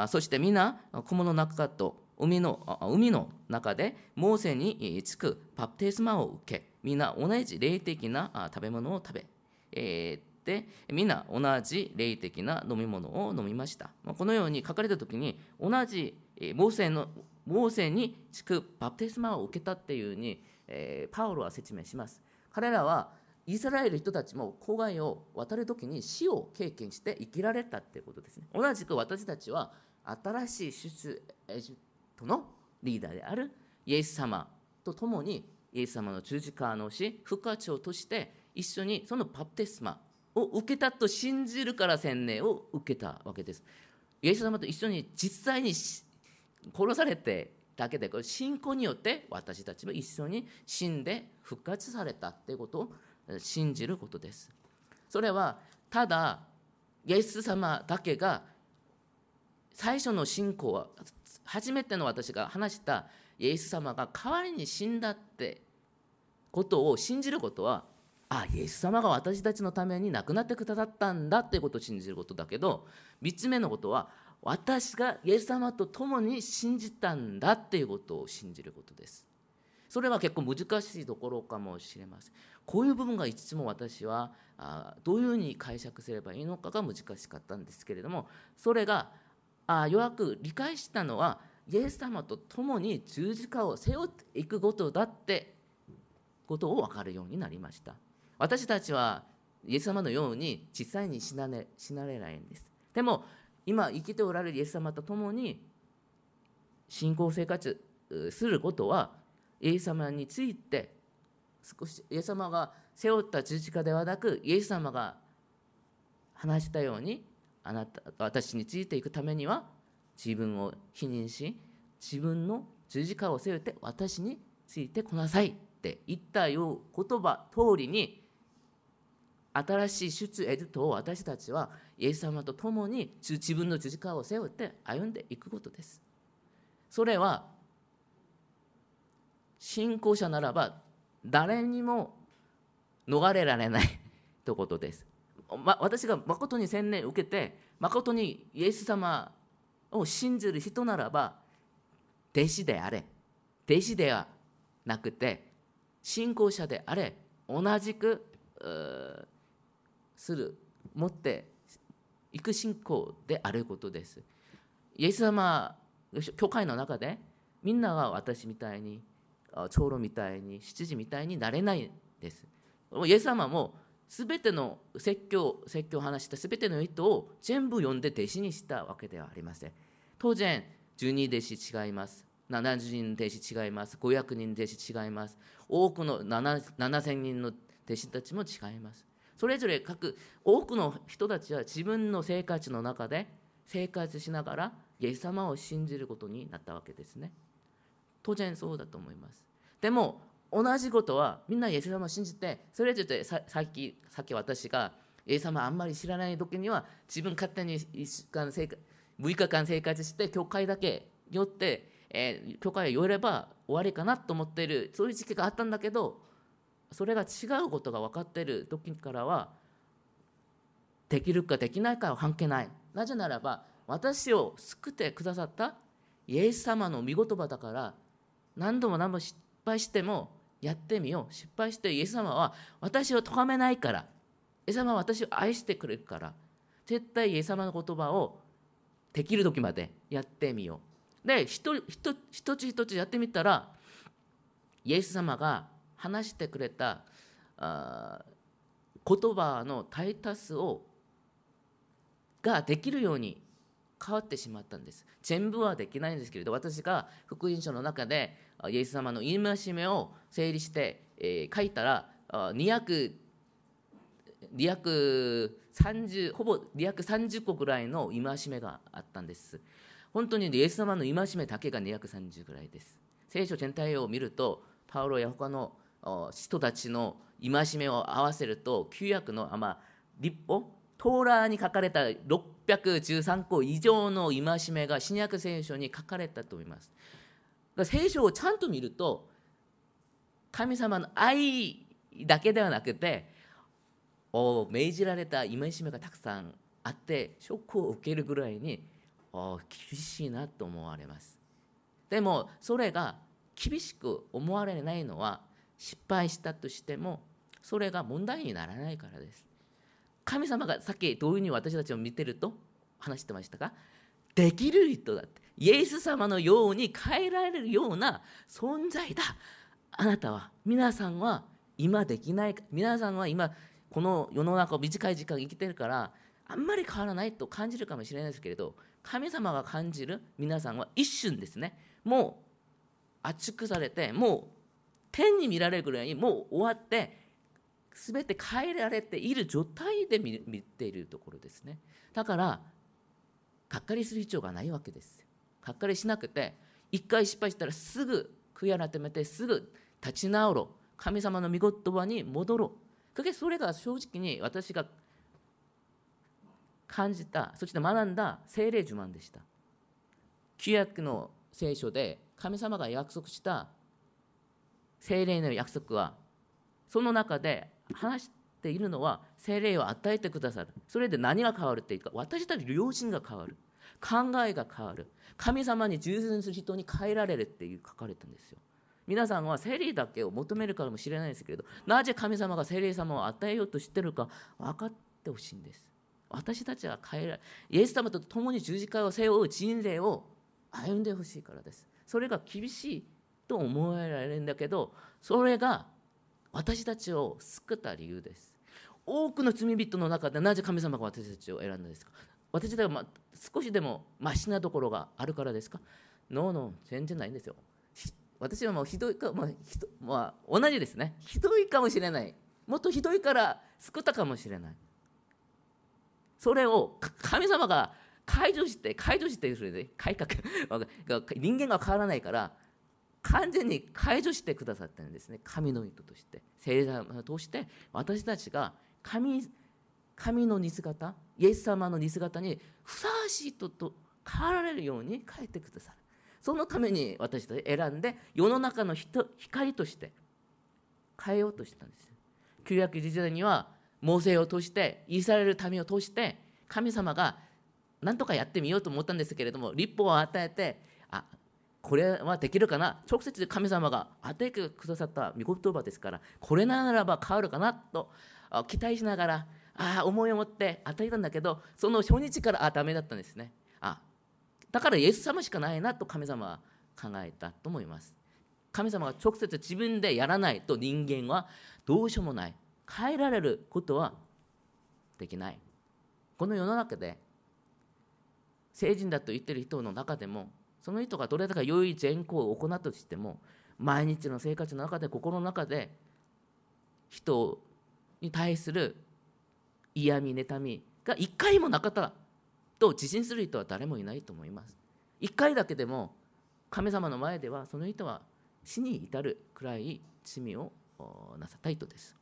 そして皆雲の中と海の海の中でモーセにつくバプテスマを受け皆同じ霊的な食べ物を食べ、えー、で皆同じ霊的な飲み物を飲みましたこのように書かれた時に同じモーセのモーセにつくバプテスマを受けたっていうふうに、えー、パウロは説明します。彼らはイスラエル人たちも郊外を渡る時に死を経験して生きられたっていうことですね。同じく私たちは新しい出エジプトのリーダーであるイエス様と共にイエス様の十字架の死復活をとして一緒にそのバプテスマを受けたと信じるから洗礼を受けたわけです。イエス様と一緒に実際に殺されてだけでこれ信仰によって私たちも一緒に死んで復活されたってことを信じることです。それはただイエス様だけが最初の信仰は初めての私が話したイエス様が代わりに死んだってことを信じることはあイエス様が私たちのために亡くなってくださったんだっていうことを信じることだけど3つ目のことは私がイエス様と共に信じたんだっていうことを信じることです。それは結構難しいところかもしれません。こういう部分がいつも私はどういうふうに解釈すればいいのかが難しかったんですけれどもそれがあようやく理解したのはイエス様と共に十字架を背負っていくことだってことを分かるようになりました私たちはイエス様のように実際に死な,、ね、死なれないんですでも今生きておられるイエス様と共に信仰生活することはイエス様について少しイエス様が背負った十字架ではなくイエス様が話したようにあなた私についていくためには自分を否認し自分の十字架を背負って私についてこなさいって言ったよう言葉通りに新しい出エジプトを私たちはイエス様と共に自分の十字架を背負って歩んでいくことです。それは信仰者ならば誰にも逃れられないということです。ま、私が誠に洗礼を受けて誠にイエス様を信じる人ならば弟子であれ弟子ではなくて信仰者であれ同じくする持っていく信仰であることです。イエス様教会の中でみんなが私みたいに長老みたいに執事みたいになれないです。イエス様もすべての説教説教を話したすべての人を全部読んで弟子にしたわけではありません。当然12弟子違います。70人弟子違います。500人弟子違います。多くの7000人の弟子たちも違います。それぞれ各多くの人たちは自分の生活の中で生活しながらイエス様を信じることになったわけですね。当然そうだと思います。でも同じことはみんなイエス様を信じてそれぞれさっきさっき私がイエス様あんまり知らない時には自分勝手に1週間生6日間生活して教会だけ寄って、えー、教会を寄れば終わりかなと思っているそういう時期があったんだけどそれが違うことが分かっている時からはできるかできないかは関係ない。なぜならば私を救ってくださったイエス様の御言葉だから何度も何度も失敗してもやってみよう。失敗してイエス様は私を咎めないから。イエス様は私を愛してくれるから。絶対イエス様の言葉をできる時までやってみよう。で一一つ一つやってみたらイエス様が話してくれたあ言葉の大多数をができるように変わってしまったんです。全部はできないんですけれど私が福音書の中でイエス様の戒めを整理して、えー、書いたら230ほぼ230個ぐらいの戒めがあったんです。本当にイエス様の戒めだけが230ぐらいです。聖書全体を見るとパウロや他の人たちの戒めを合わせると旧約の、まあ、立法トーラーに書かれた613個以上の戒めが新約聖書に書かれたと思います。聖書をちゃんと見ると神様の愛だけではなくて命じられた戒めがたくさんあってショックを受けるぐらいに厳しいなと思われます。でもそれが厳しく思われないのは失敗したとしてもそれが問題にならないからです。神様がさっきどういうふうに私たちを見てると話してましたか？できる人だって。イエス様のように変えられるような存在だ。あなたは皆さんは今できない皆さんは今この世の中を短い時間生きてるからあんまり変わらないと感じるかもしれないですけれど神様が感じる皆さんは一瞬ですね。もう圧縮されてもう天に見られるぐらいもう終わって全て変えられている状態で見ているところですね。だからがっかりする必要がないわけです。がっかりしなくて一回失敗したらすぐ悔い改めてすぐ立ち直ろう。神様の御言葉に戻ろう。それが正直に私が感じたそして学んだ精霊呪文でした。旧約の聖書で神様が約束した精霊の約束はその中で話しているのは精霊を与えてくださる。それで何が変わるっていうか私たち両親が変わる。考えが変わる。神様に従順する人に変えられるっていう書かれたんですよ。皆さんは精霊だけを求めるかもしれないですけれどなぜ神様が精霊様を与えようとしてるか分かってほしいんです。私たちは変えられイエス様と共に十字架を背負う人生を歩んでほしいからです。それが厳しいと思えられるんだけどそれが私たちを救った理由です。多くの罪人の中でなぜ神様が私たちを選んだんですか？私たちが、ま、少しでもましなところがあるからですか？ノーノー全然ないんですよ。私はもうひどいか、まあひどまあ、同じですね。ひどいかもしれない。もっとひどいから救ったかもしれない。それを神様が解除して解除してそれで改革。人間が変わらないから完全に解除してくださってるんですね。神の意図として。聖霊様を通して私たちが神神の似姿イエス様の似姿にふさわしい人と変わられるように変えてくださる。そのために私たち選んで世の中の光として変えようとしたんです旧約時代には猛省を通してイスラエル民を通して神様が何とかやってみようと思ったんですけれども立法を与えてあこれはできるかな？直接神様が与えてくださった御言葉ですからこれならば変わるかなと期待しながらあ思いを持って与えたんだけどその初日からあダメだったんですね。あだからイエス様しかないなと神様は考えたと思います。神様が直接自分でやらないと人間はどうしようもない。変えられることはできない。この世の中で成人だと言ってる人の中でもその人がどれだけ良い善行を行ったとしても毎日の生活の中で心の中で人に対する嫌み妬みが一回もなかったと自信する人は誰もいないと思います。一回だけでも神様の前ではその人は死に至るくらい罪をなさった人です。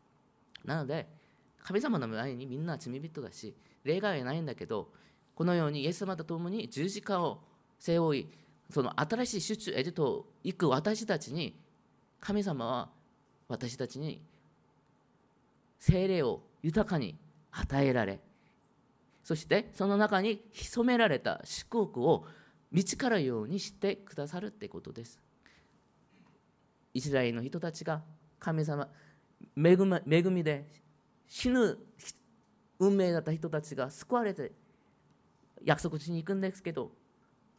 なので神様の前にみんな罪人だし例外はないんだけどこのようにイエス様と共に十字架を背負いその新しい出中エジトを行く私たちに神様は私たちに精霊を豊かに与えられそしてその中に潜められた祝福を道からようにしてくださるってことです。イスラエルの人たちが神様恵みで死ぬ運命だった人たちが救われて約束しに行くんですけど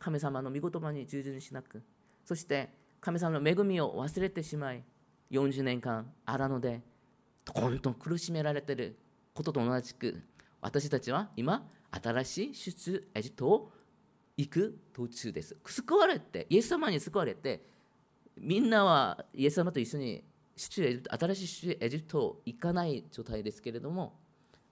神様の御言葉に従順しなくそして神様の恵みを忘れてしまい40年間荒野でどんどん苦しめられていることと同じく私たちは今新しい出エジプトを行く途中です。救われてイエス様に救われてみんなはイエス様と一緒に出エジプト新しい出エジプトを行かない状態ですけれども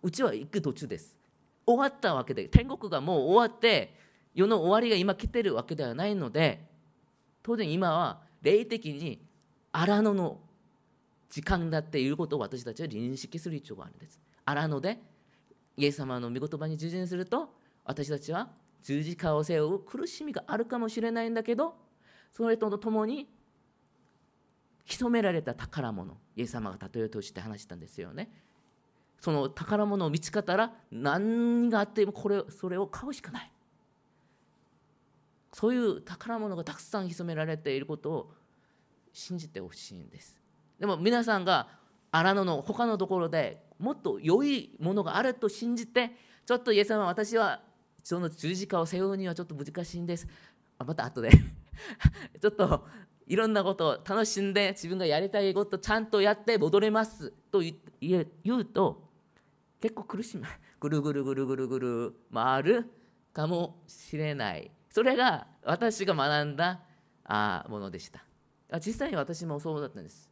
うちは行く途中です。終わったわけで天国がもう終わって世の終わりが今来てるわけではないので当然今は霊的に荒野の時間だっていうことを私たちは認識する必要があるんです。荒野でイエス様の御言葉に従順すると私たちは十字架を背負う苦しみがあるかもしれないんだけどそれとともに潜められた宝物イエス様が例えとして話したんですよね。その宝物を見つかったら何があってもこれそれを買うしかない。そういう宝物がたくさん潜められていることを信じてほしいんですでも皆さんが荒野の他のところでもっと良いものがあると信じてちょっとイエス様私はその十字架を背負うにはちょっと難しいんです。また後で。ちょっといろんなことを楽しんで自分がやりたいことちゃんとやって戻れますと言うと結構苦しむ。ぐるぐるぐるぐるぐる回るかもしれない。それが私が学んだあものでした。実際に私もそうだったんです。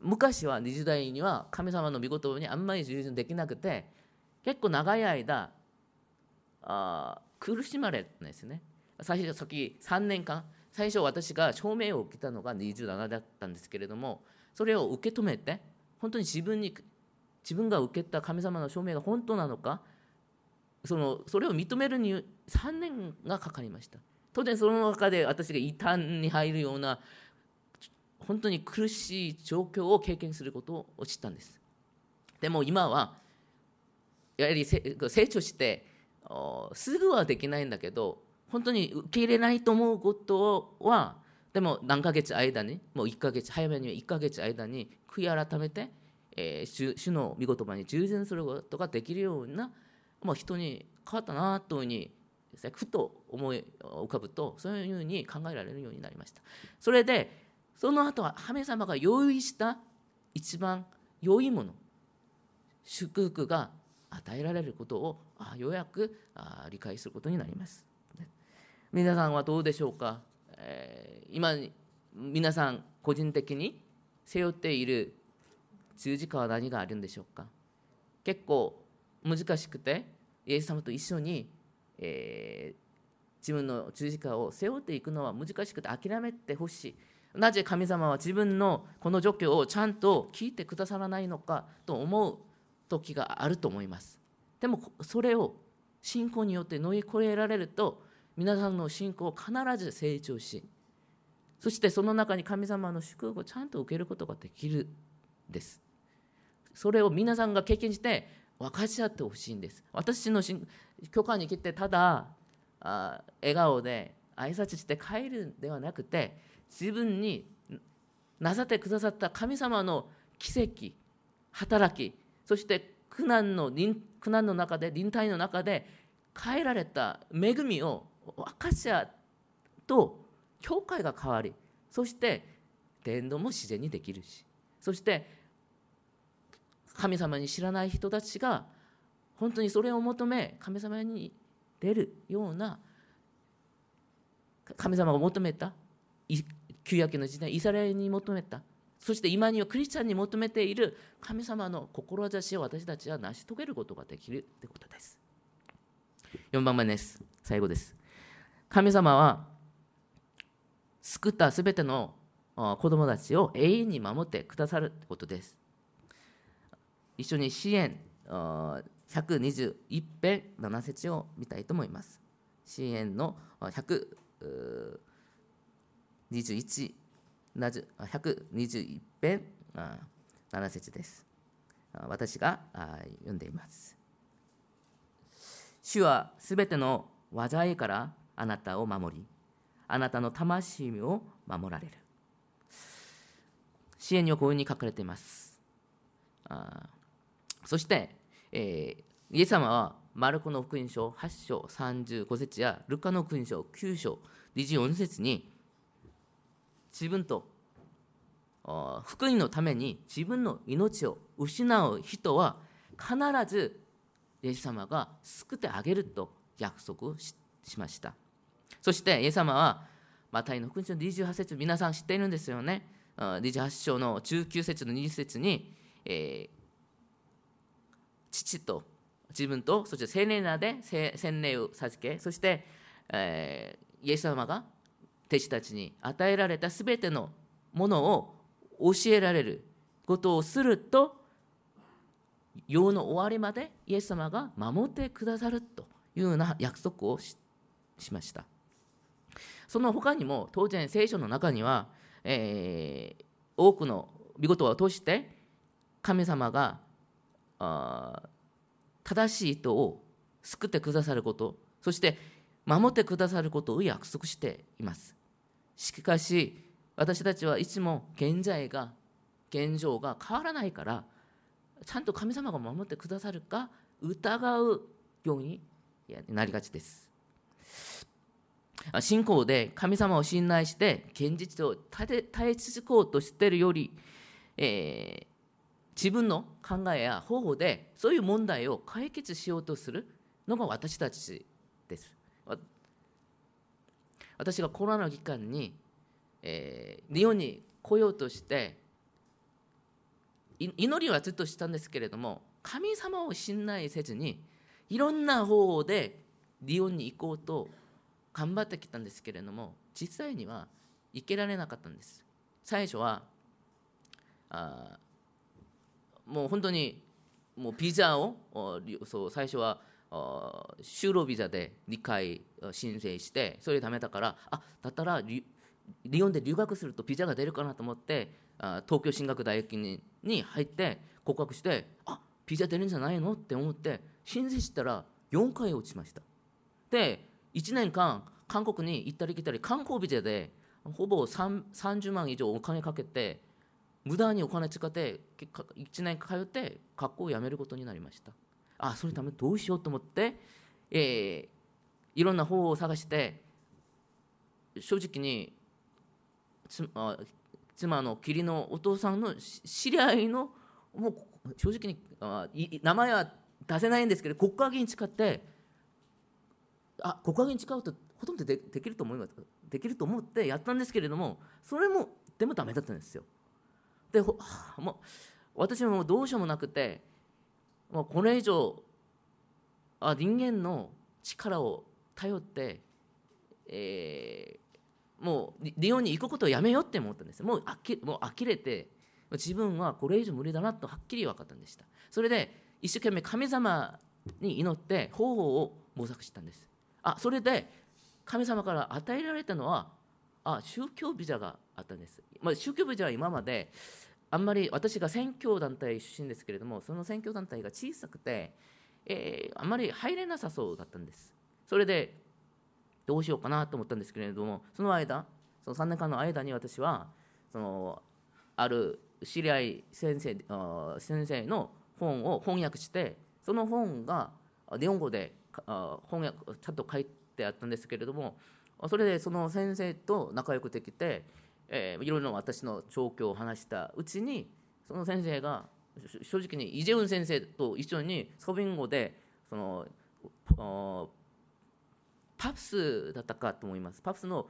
昔は20代には神様の御言葉にあんまり従順できなくて結構長い間あ苦しまれたんですね。最初先3年間最初私が証明を受けたのが27だったんですけれどもそれを受け止めて本当に自分に自分が受けた神様の証明が本当なのかそのそれを認めるに3年がかかりました。当然その中で私が異端に入るような本当に苦しい状況を経験することを知ったんです。でも今はやはり成長してすぐはできないんだけど本当に受け入れないと思うことはでも何ヶ月間にもう1ヶ月早めには1ヶ月間に悔い改めて、えー、主の御言葉に従順することができるようなもう人に変わったなというふうにふと思い浮かぶとそういうふうに考えられるようになりました。それでその後は神様が用意した一番良いもの祝福が与えられることをあようやくあ理解することになります。皆さんはどうでしょうか、えー、今皆さん個人的に背負っている十字架は何があるんでしょうか？結構難しくてイエス様と一緒に、えー、自分の十字架を背負っていくのは難しくて諦めてほしい。なぜ神様は自分のこの状況をちゃんと聞いてくださらないのかと思う時があると思います。でもそれを信仰によって乗り越えられると皆さんの信仰を必ず成長しそしてその中に神様の祝福をちゃんと受けることができるです。それを皆さんが経験して分かち合ってほしいんです。私の許可に来てただあ笑顔で挨拶して帰るんではなくて自分になさってくださった神様の奇跡働きそして苦難の苦難の中で臨体の中で変えられた恵みを分かち合と教会が変わりそして伝道も自然にできるしそして神様に知らない人たちが本当にそれを求め神様に出るような神様が求めた旧約の時代イスラエルに求めたそして今にはクリスチャンに求めている神様の志を私たちは成し遂げることができるということです。4番目です。最後です。神様は救ったすべての子供たちを永遠に守ってくださることです。一緒に支援121編7節を見たいと思います支援の121 121編7節です。私が読んでいます。主はすべての災いからあなたを守り、あなたの魂を守られる。支援にはこういうふうに書かれています。そして、えー、イエス様はマルコの福音書8章35節やルカの福音書9章24節に自分と福音のために自分の命を失う人は必ずイエス様が救ってあげると約束しました。そしてイエス様はマタイの福音書28節皆さん知っているんですよね。28章の19節の20節に、えー、父と自分とそして聖霊なで洗礼を授けそして、えー、イエス様が弟子たちに与えられたすべてのものを教えられることをすると世の終わりまでイエス様が守ってくださるというような約束をしました。その他にも当然聖書の中には、えー、多くの見事を通して神様があ正しい人を救ってくださることそして守ってくださることを約束しています。しかし私たちはいつも現在が現状が変わらないからちゃんと神様が守ってくださるか疑うようになりがちです。信仰で神様を信頼して現実を耐え続こうとしているより、え、自分の考えや方法でそういう問題を解決しようとするのが私たちです。私がコロナの期間に、えー、日本に来ようとして祈りはずっとしたんですけれども神様を信頼せずにいろんな方法でリオンに行こうと頑張ってきたんですけれども実際には行けられなかったんです。最初はあもう本当にもうビザをそう最初は就労ビザで2回申請してそれ貯めたからあだったらリヨンで留学するとビザが出るかなと思って東京進学大学にに入って告白してあビザ出るんじゃないのって思って申請したら4回落ちました。で1年間韓国に行ったり来たり観光ビザでほぼ30万以上お金かけて無駄にお金使って1年通って学校を辞めることになりました。あそれためどうしようと思って、えー、いろんな方法を探して正直に妻の義理のお父さんの知り合いのもう正直にあ名前は出せないんですけど国家議員使ってあ国家議員使うとほとんどでできると思います。できると思ってやったんですけれどもそれもでもダメだったんですよ。で もう私もどうしようもなくてもうこれ以上あ人間の力を頼って、えー、もうリオに行くことをやめようって思ったんですもうあきもう呆れて自分はこれ以上無理だなとはっきり分かったんでした。それで一生懸命神様に祈って方法を模索したんです。あそれで神様から与えられたのはあ宗教ビザがあったんです、まあ、宗教ビザは今まであんまり私が選挙団体出身ですけれどもその選挙団体が小さくて、えー、あんまり入れなさそうだったんです。それでどうしようかなと思ったんですけれどもその間その3年間の間に私はそのある知り合い先生先生の本を翻訳してその本が日本語で翻訳ちゃんと書いてあったんですけれどもそれでその先生と仲良くできてえー、いろいろ私の状況を話したうちにその先生が正直にイ・ジェウン先生と一緒にソビン語でそのパプスだったかと思いますパプスの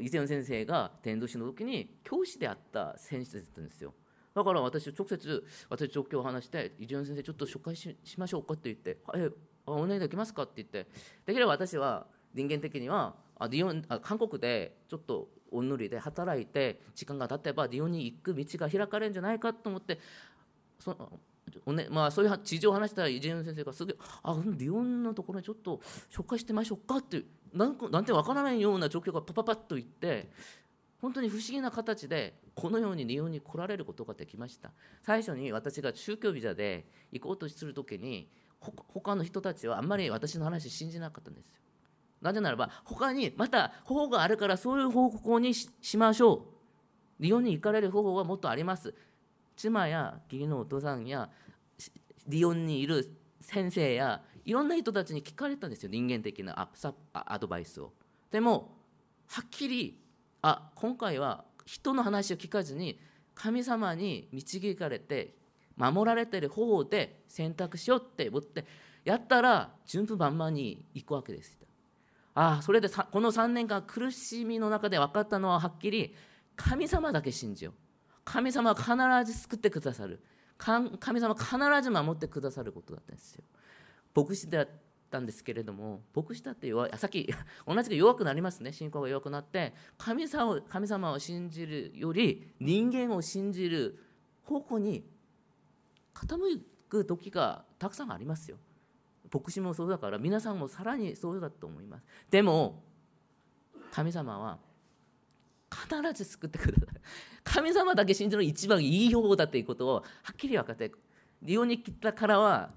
イ・ジェウン先生が伝道師の時に教師であった先生だったんですよだから私直接私状況を話してイ・ジェウン先生ちょっと紹介しましょうかって言って「えお願いできますか?」って言ってできれば私は人間的にはあディオンあ韓国でちょっとお塗りで働いて時間が経てばリオンに行く道が開かれるんじゃないかと思ってそおねまあ、そういう事情を話したらイジェン先生がすぐ「あリオンのところにちょっと紹介してみましょうか」ってなんなんて分からないような状況がパパパッと言って本当に不思議な形でこのようにリオンに来られることができました。最初に私が宗教ビザで行こうとする時に他の人たちはあんまり私の話信じなかったんですよ。なぜならば他にまた方法があるからそういう方向にしましょう。リオンに行かれる方法はもっとあります。妻や義理のお父さんやリオンにいる先生やいろんな人たちに聞かれたんですよ。人間的なアドバイスを。でもはっきりあ今回は人の話を聞かずに神様に導かれて守られてる方法で選択しようって思ってやったら順風満々に行くわけです。ああそれでこの3年間苦しみの中で分かったのははっきり神様だけ信じよう。神様は必ず救ってくださる。神様は必ず守ってくださることだったんですよ。牧師だったんですけれども牧師だって弱いさっき 同じく弱くなりますね。信仰が弱くなって神様を神様を信じるより人間を信じる方向に傾く時がたくさんありますよ。牧師もそうだから皆さんもさらにそうだと思います。でも神様は必ず救ってください。神様だけ信じるの一番いい方法だということをはっきり分かって利用に来たからは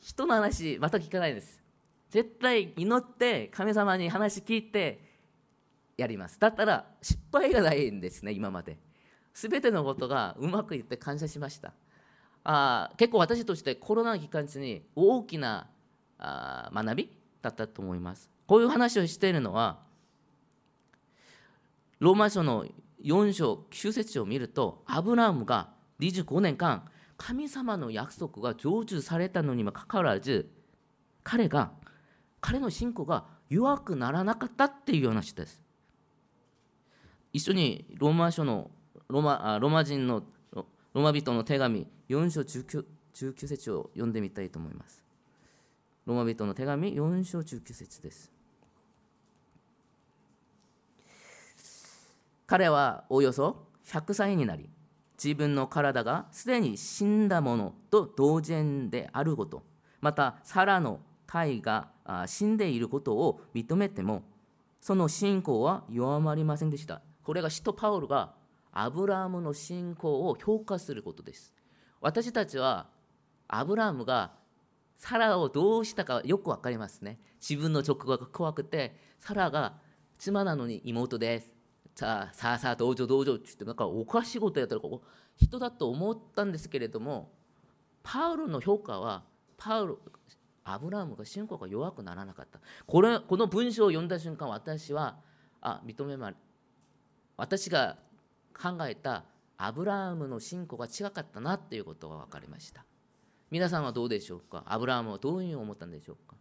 人の話また聞かないです。絶対祈って神様に話聞いてやります。だったら失敗がないんですね今まで。全てのことがうまくいって感謝しました。あ結構私としてコロナ期間中に大きなあ学びだったと思います。こういう話をしているのはローマ書の4章9節を見るとアブラハムが25年間神様の約束が成就されたのにもかかわらず彼が彼の信仰が弱くならなかったっていう話です。一緒にローマ書のロマロマ人のローマ人の手紙4章 19, 19節を読んでみたいと思います。ローマ人の手紙4章19節です。彼はおよそ100歳になり、自分の体がすでに死んだものと同然であること、また、サラの体が死んでいることを認めても、その信仰は弱まりませんでした。これが使徒パウルがアブラハムの信仰を評価することです。私たちはアブラハムがサラをどうしたかよく分かりますね。自分の直後が怖くてサラが妻なのに妹です。さあさあさあどうぞどうぞって言ってなんかおかしいことやったら人だと思ったんですけれどもパウロの評価はパウロアブラハムが信仰が弱くならなかった。これこの文章を読んだ瞬間私はあ認めま私が考えたアブラハムの信仰が違かったなっていうことが分かりました。皆さんはどうでしょうか？アブラハムはどういうふうに思ったんでしょうか？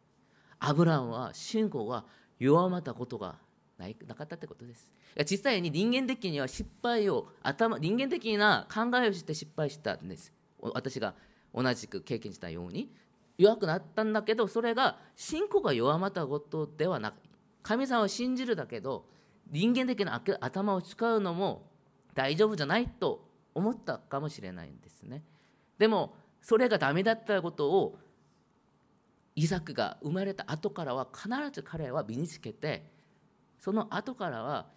アブラハムは信仰が弱まったことがないなかったってことです。いや実際に人間的には失敗を頭人間的な考えをして失敗したんです。私が同じく経験したように。弱くなったんだけどそれが信仰が弱まったことではなく神様を信じるだけど人間的な頭を使うのも大丈夫じゃないと思ったかもしれないんですね。でもそれがダメだったことをイザクが生まれた後からは必ず彼は身につけてその後からは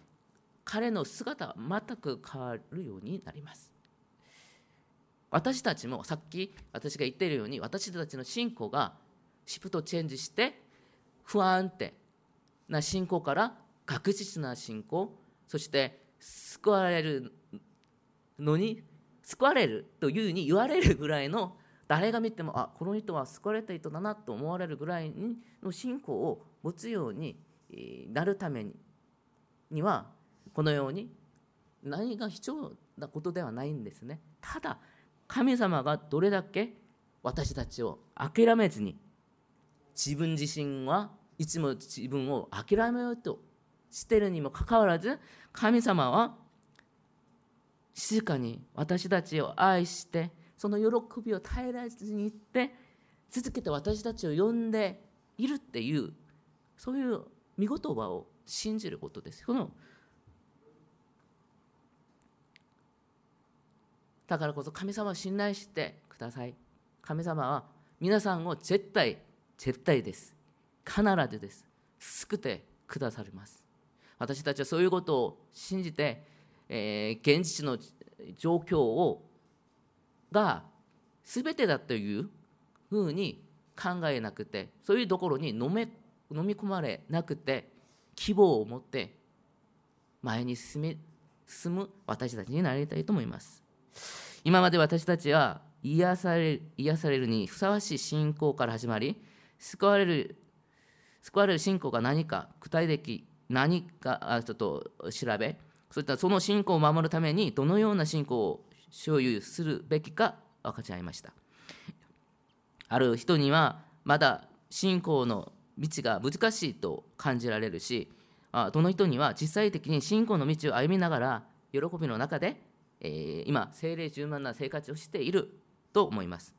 彼の姿は全く変わるようになります。私たちもさっき私が言っているように私たちの信仰がシフトチェンジして不安定な信仰から確実な信仰そして救われるのに救われるというふうに言われるぐらいの誰が見ても あこの人は救われた人だなと思われるぐらいの信仰を持つようになるためにはこのように何が必要なことではないんですね。ただ神様がどれだけ私たちを諦めずに自分自身はいつも自分を諦めようとしてるにもかかわらず神様は静かに私たちを愛してその喜びを耐えられずにいって続けて私たちを呼んでいるっていうそういう見言葉を信じることです。このだからこそ神様を信頼してください。神様は皆さんを絶対、絶対です。必ずです。救ってくださります。私たちはそういうことを信じて、えー、現実の状況をが全てだというふうに考えなくてそういうところに飲め飲み込まれなくて希望を持って前に進め進む私たちになりたいと思います。今まで私たちは癒され癒されるにふさわしい信仰から始まり救われる救われる信仰が何か具体的何かちょっと調べそういったその信仰を守るためにどのような信仰を所有するべきか分かち合いましたある人にはまだ信仰の道が難しいと感じられるしどの人には実際的に信仰の道を歩みながら喜びの中でえー、今、精霊充満な生活をしていると思います。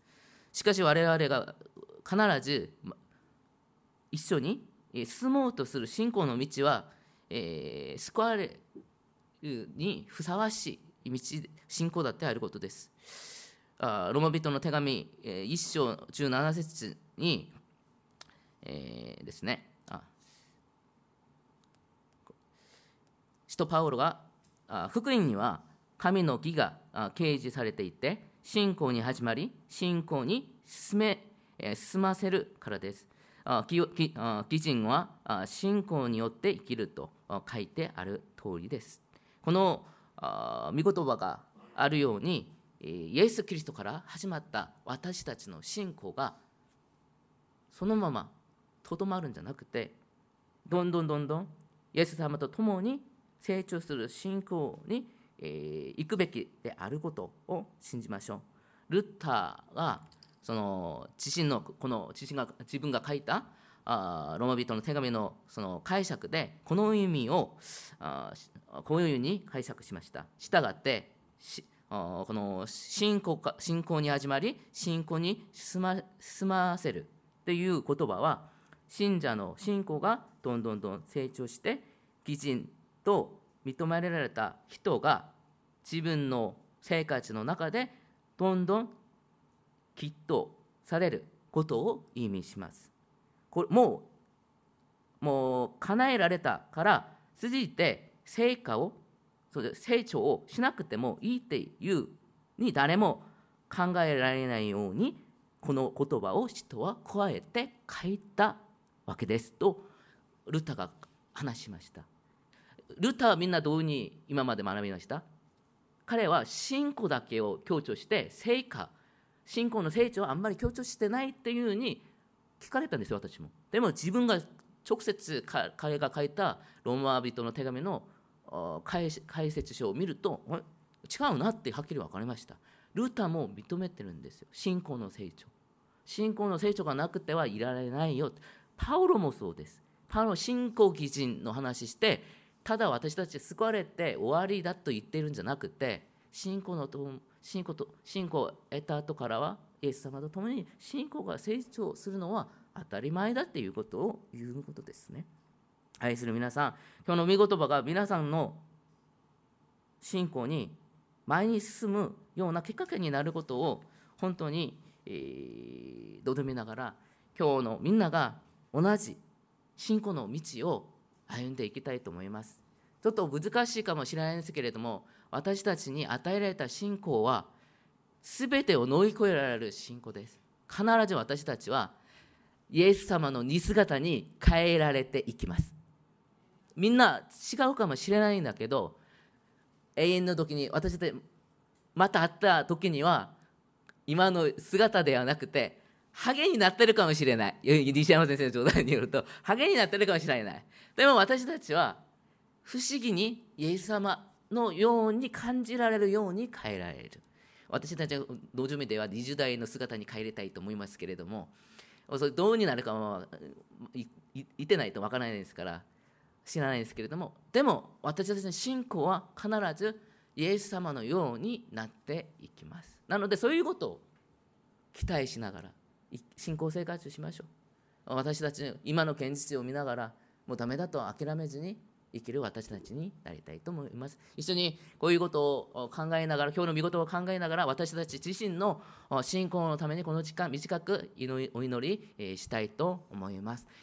しかし我々が必ず一緒に進もうとする信仰の道は、えー、救われにふさわしい道信仰だってあることです。あロマ人の手紙、1章17節に、えー、ですね。あ使徒パウロがあ福音には神の義が掲示されていて信仰に始まり信仰に進め進ませるからです。義人は信仰によって生きると書いてある通りです。この見言葉があるようにイエス・キリストから始まった私たちの信仰がそのままとどまるんじゃなくてどんどんどんどんイエス様と共に成長する信仰にえ、行くべきであることを信じましょう。ルッターがその自身のこの自身が自分が書いたあローマ人の手紙のその解釈でこの意味をあこういうふうに解釈しました。したがってこの信仰か信仰に始まり信仰に進ま進ませるっていう言葉は信者の信仰がどんどんどん成長して義人と認められた人が自分の生活の中でどんどんきっとされることを意味します。これもうもう叶えられたから続いて成果を成長をしなくてもいいっていうに誰も考えられないようにこの言葉を人は加えて書いたわけですとルタが話しました。ルタはみんなどういうふうに今まで学びました彼は信仰だけを強調して成果信仰の成長はあんまり強調してないっていうふうに聞かれたんですよ私も。でも自分が直接彼が書いたローマ人の手紙の解説書を見ると違うなってはっきり分かりました。ルタも認めてるんですよ。信仰の成長信仰の成長がなくてはいられないよ。パウロもそうです。パウロ信仰基準の話してただ私たち救われて終わりだと言ってるんじゃなくて信仰のと信仰と信仰を得た後からはイエス様と共に信仰が成長するのは当たり前だっていうことを言うことですね。愛する皆さん、今日の御言葉が皆さんの信仰に前に進むようなきっかけになることを本当に、えー、どどめながら今日のみんなが同じ信仰の道を歩んでいきたいと思います。ちょっと難しいかもしれないんですけれども私たちに与えられた信仰は全てを乗り越えられる信仰です。必ず私たちはイエス様の似姿に変えられていきます。みんな違うかもしれないんだけど永遠の時に私たちまた会った時には今の姿ではなくてハゲになってるかもしれない西山先生の状態によるとハゲになってるかもしれないでも私たちは不思議にイエス様のように感じられるように変えられる私たちは道場目では20代の姿に変えたいと思いますけれどもそれどうになるかは言ってないとわからないですから知らないですけれどもでも私たちの信仰は必ずイエス様のようになっていきます。なのでそういうことを期待しながら信仰生活をしましょう。私たちの今の現実を見ながらもうダメだと諦めずに生きる私たちになりたいと思います。一緒にこういうことを考えながら今日の見事を考えながら私たち自身の信仰のためにこの時間短くお祈りしたいと思います。